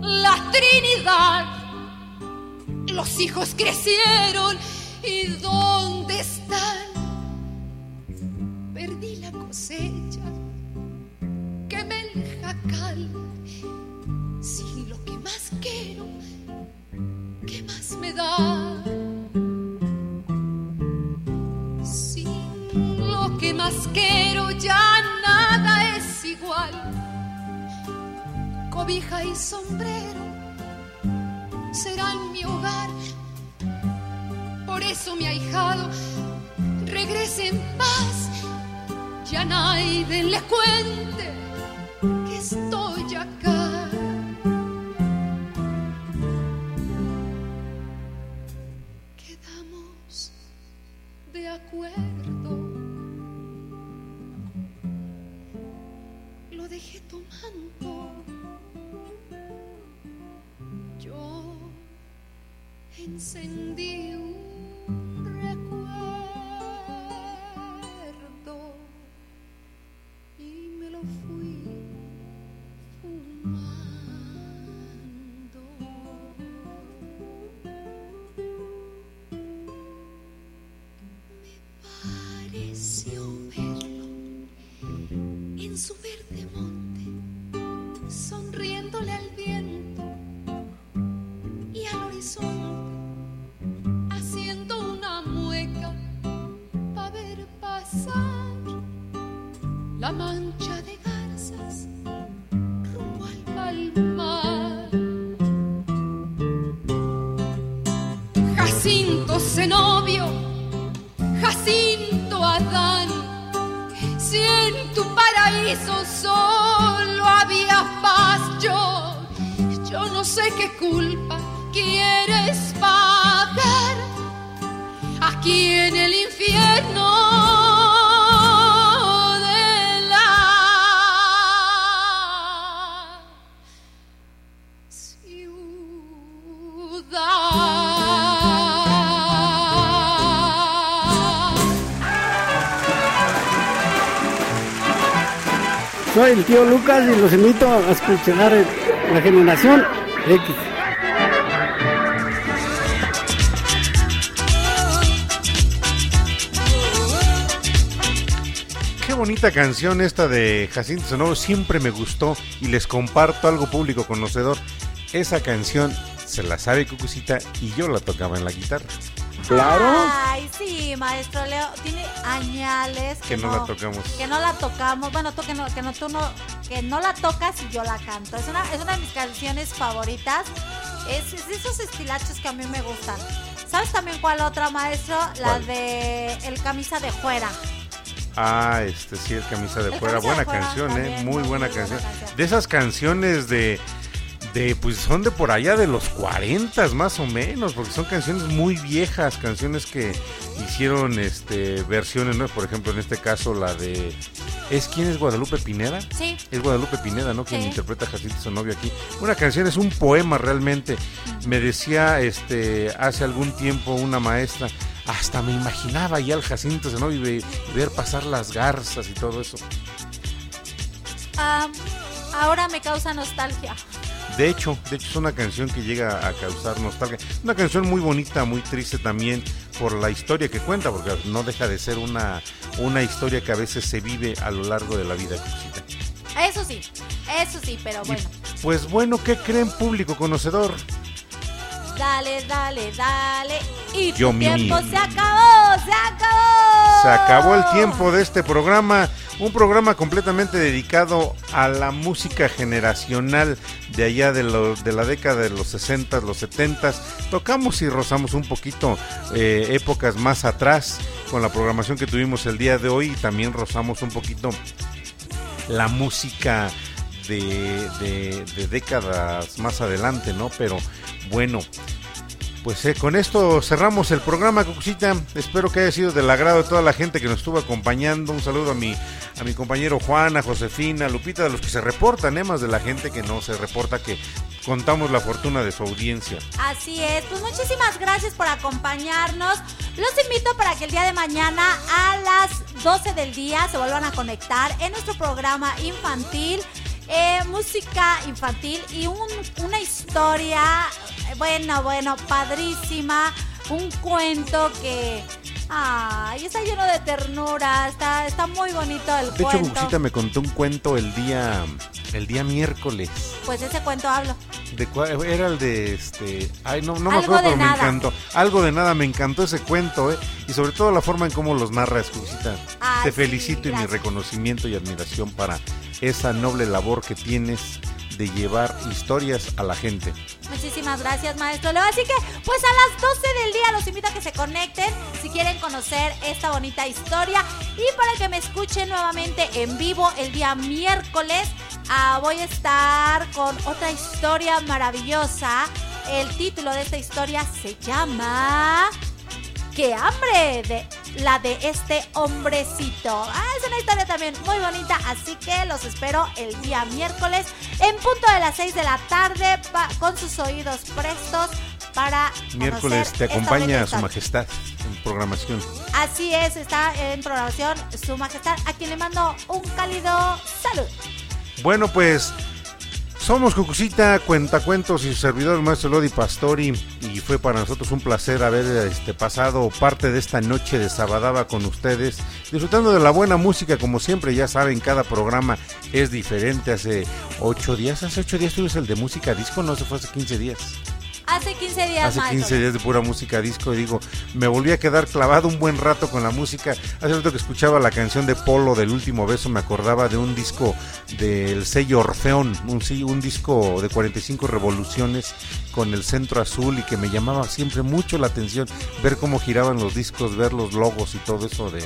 la Trinidad. Los hijos crecieron y ¿dónde Y sombrero serán mi hogar. Por eso mi ahijado regrese en paz. Ya nadie le cuente Y los invito a escuchar la generación X. Qué bonita canción esta de Jacinto Sonoro, siempre me gustó y les comparto algo público conocedor. Esa canción se la sabe Cucucita y yo la tocaba en la guitarra. Ay, sí, maestro Leo. Tiene añales Que no la tocamos. Que no la tocamos. Bueno, tú que no, que no, tú no, que no la tocas y yo la canto. Es una, es una de mis canciones favoritas. Es, es de esos estilachos que a mí me gustan. ¿Sabes también cuál otra, maestro? La ¿Cuál? de El camisa de fuera. Ah, este sí, el camisa de El fuera, Camisa de buena Fuera canción, eh, muy muy buena buena canción. canción. De esas canciones de de pues son de por allá de los 40 más o menos, porque son canciones muy viejas, canciones que hicieron este versiones, ¿no? Por ejemplo, en este caso la de ¿Es quién es Guadalupe Pineda? Sí. Es Guadalupe Pineda, ¿no? Quien Sí. interpreta a Jacinto su novio aquí. Una canción es un poema realmente. Me decía este hace algún tiempo una maestra, hasta me imaginaba ya al Jacinto su novio y ve- ver pasar las garzas y todo eso. Ah, ahora me causa nostalgia. De hecho, de hecho es una canción que llega a causar nostalgia. Una canción muy bonita, muy triste también por la historia que cuenta, porque no deja de ser una, una historia que a veces se vive a lo largo de la vida. Eso sí, eso sí, pero bueno. Pues bueno, ¿qué creen público conocedor? Dale, dale, dale. Y Yo tu mi- tiempo se acabó, se acabó. Se acabó el tiempo de este programa, un programa completamente dedicado a la música generacional de allá de, de la década de los 60, los 70. Tocamos y rozamos un poquito eh, épocas más atrás con la programación que tuvimos el día de hoy y también rozamos un poquito la música de, de- de décadas más adelante, ¿no? Pero bueno, pues eh, con esto cerramos el programa, Cucucita. Espero que haya sido del agrado de toda la gente que nos estuvo acompañando. Un saludo a mi, a mi compañero Juan, a Josefina, a Lupita, de los que se reportan, ¿eh? más de la gente que no se reporta, que contamos la fortuna de su audiencia. Así es, pues muchísimas gracias por acompañarnos. Los invito para que el día de mañana a las 12 del día se vuelvan a conectar en nuestro programa infantil. eh, música infantil y un- una historia, bueno, bueno, padrísima, un cuento que, ay, está lleno de ternura, está, está muy bonito el De hecho, cuento. Cucucita me contó un cuento el día, el día miércoles. Pues ese cuento hablo. ¿De cuál? Era el de este. Ay, no, no me Algo acuerdo, de pero me encantó. Algo de nada, me encantó ese cuento, ¿eh? Y sobre todo la forma en cómo los narras, Cucucita. Ay, Te sí, felicito y mi reconocimiento y admiración para esa noble labor que tienes de llevar historias a la gente. Muchísimas gracias, maestro Leo. Así que, pues a las 12 del día los invito a que se conecten si quieren conocer esta bonita historia. Y para que me escuchen nuevamente en vivo el día miércoles, ah, voy a estar con otra historia maravillosa. El título de esta historia se llama ¡Qué hambre! De, la de este hombrecito. Ah, es una historia también muy bonita, así que los espero el día miércoles en punto de las 6 de la tarde con sus oídos prestos para Miércoles te acompaña Su. Majestad en programación. Así es, está en programación Su Majestad, a quien le mando un cálido salud. Bueno, pues somos Cucucita, Cuentacuentos y su servidor maestro Lodi Pastori y fue para nosotros un placer haber este, pasado parte de esta noche de Sabadaba con ustedes, disfrutando de la buena música como siempre, ya saben, cada programa es diferente, hace ocho días, hace ocho días tuvimos el de música disco, no, se fue hace 15 días. Hace 15 días, Hace maestro. 15 días de pura música disco y digo, me volví a quedar clavado un buen rato con la música. Hace rato que escuchaba la canción de Polo del último beso, me acordaba de un disco del sello Orfeón, un, un disco de 45 revoluciones con el centro azul y que me llamaba siempre mucho la atención ver cómo giraban los discos, ver los logos y todo eso de,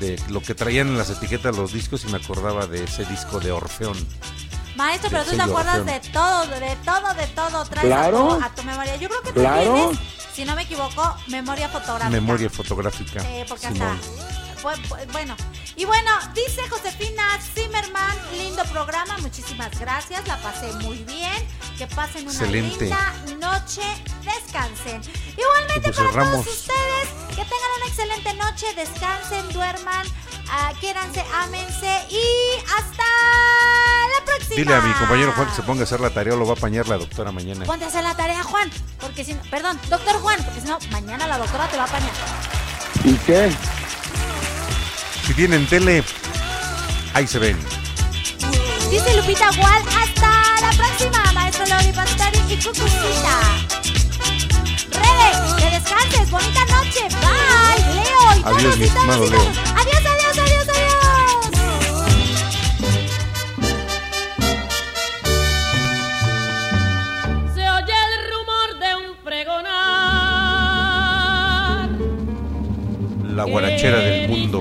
de lo que traían en las etiquetas los discos y me acordaba de ese disco de Orfeón. Maestro, pero tú te acuerdas de todo, de todo, de todo. Traes Claro. a, tu, a tu memoria. Yo creo que tú Claro. tienes, si no me equivoco, memoria fotográfica. Memoria fotográfica. Eh, porque hasta. bu- bu- Bueno, y bueno, dice Josefina Zimmerman, lindo programa, muchísimas gracias, la pasé muy bien, que pasen una Excelente. linda noche, descansen. Igualmente pues para cerramos. todos ustedes, que tengan una excelente noche, descansen, duerman, ah, quiéranse, ámense y hasta Dile a mi compañero Juan que se ponga a hacer la tarea o lo va a apañar la doctora mañana. Ponte a hacer la tarea, Juan, porque si no, perdón, doctor Juan, porque si no, mañana la doctora te va a apañar. ¿Y qué? Si tienen tele, ahí se ven. Dice Lupita Gual, hasta la próxima, maestro Lori Pastori y Cucucita. Rebe, que descanses, bonita noche, bye, Leo y Adiós, todos mi y todos estimado Leo. adiós, La guarachera del mundo.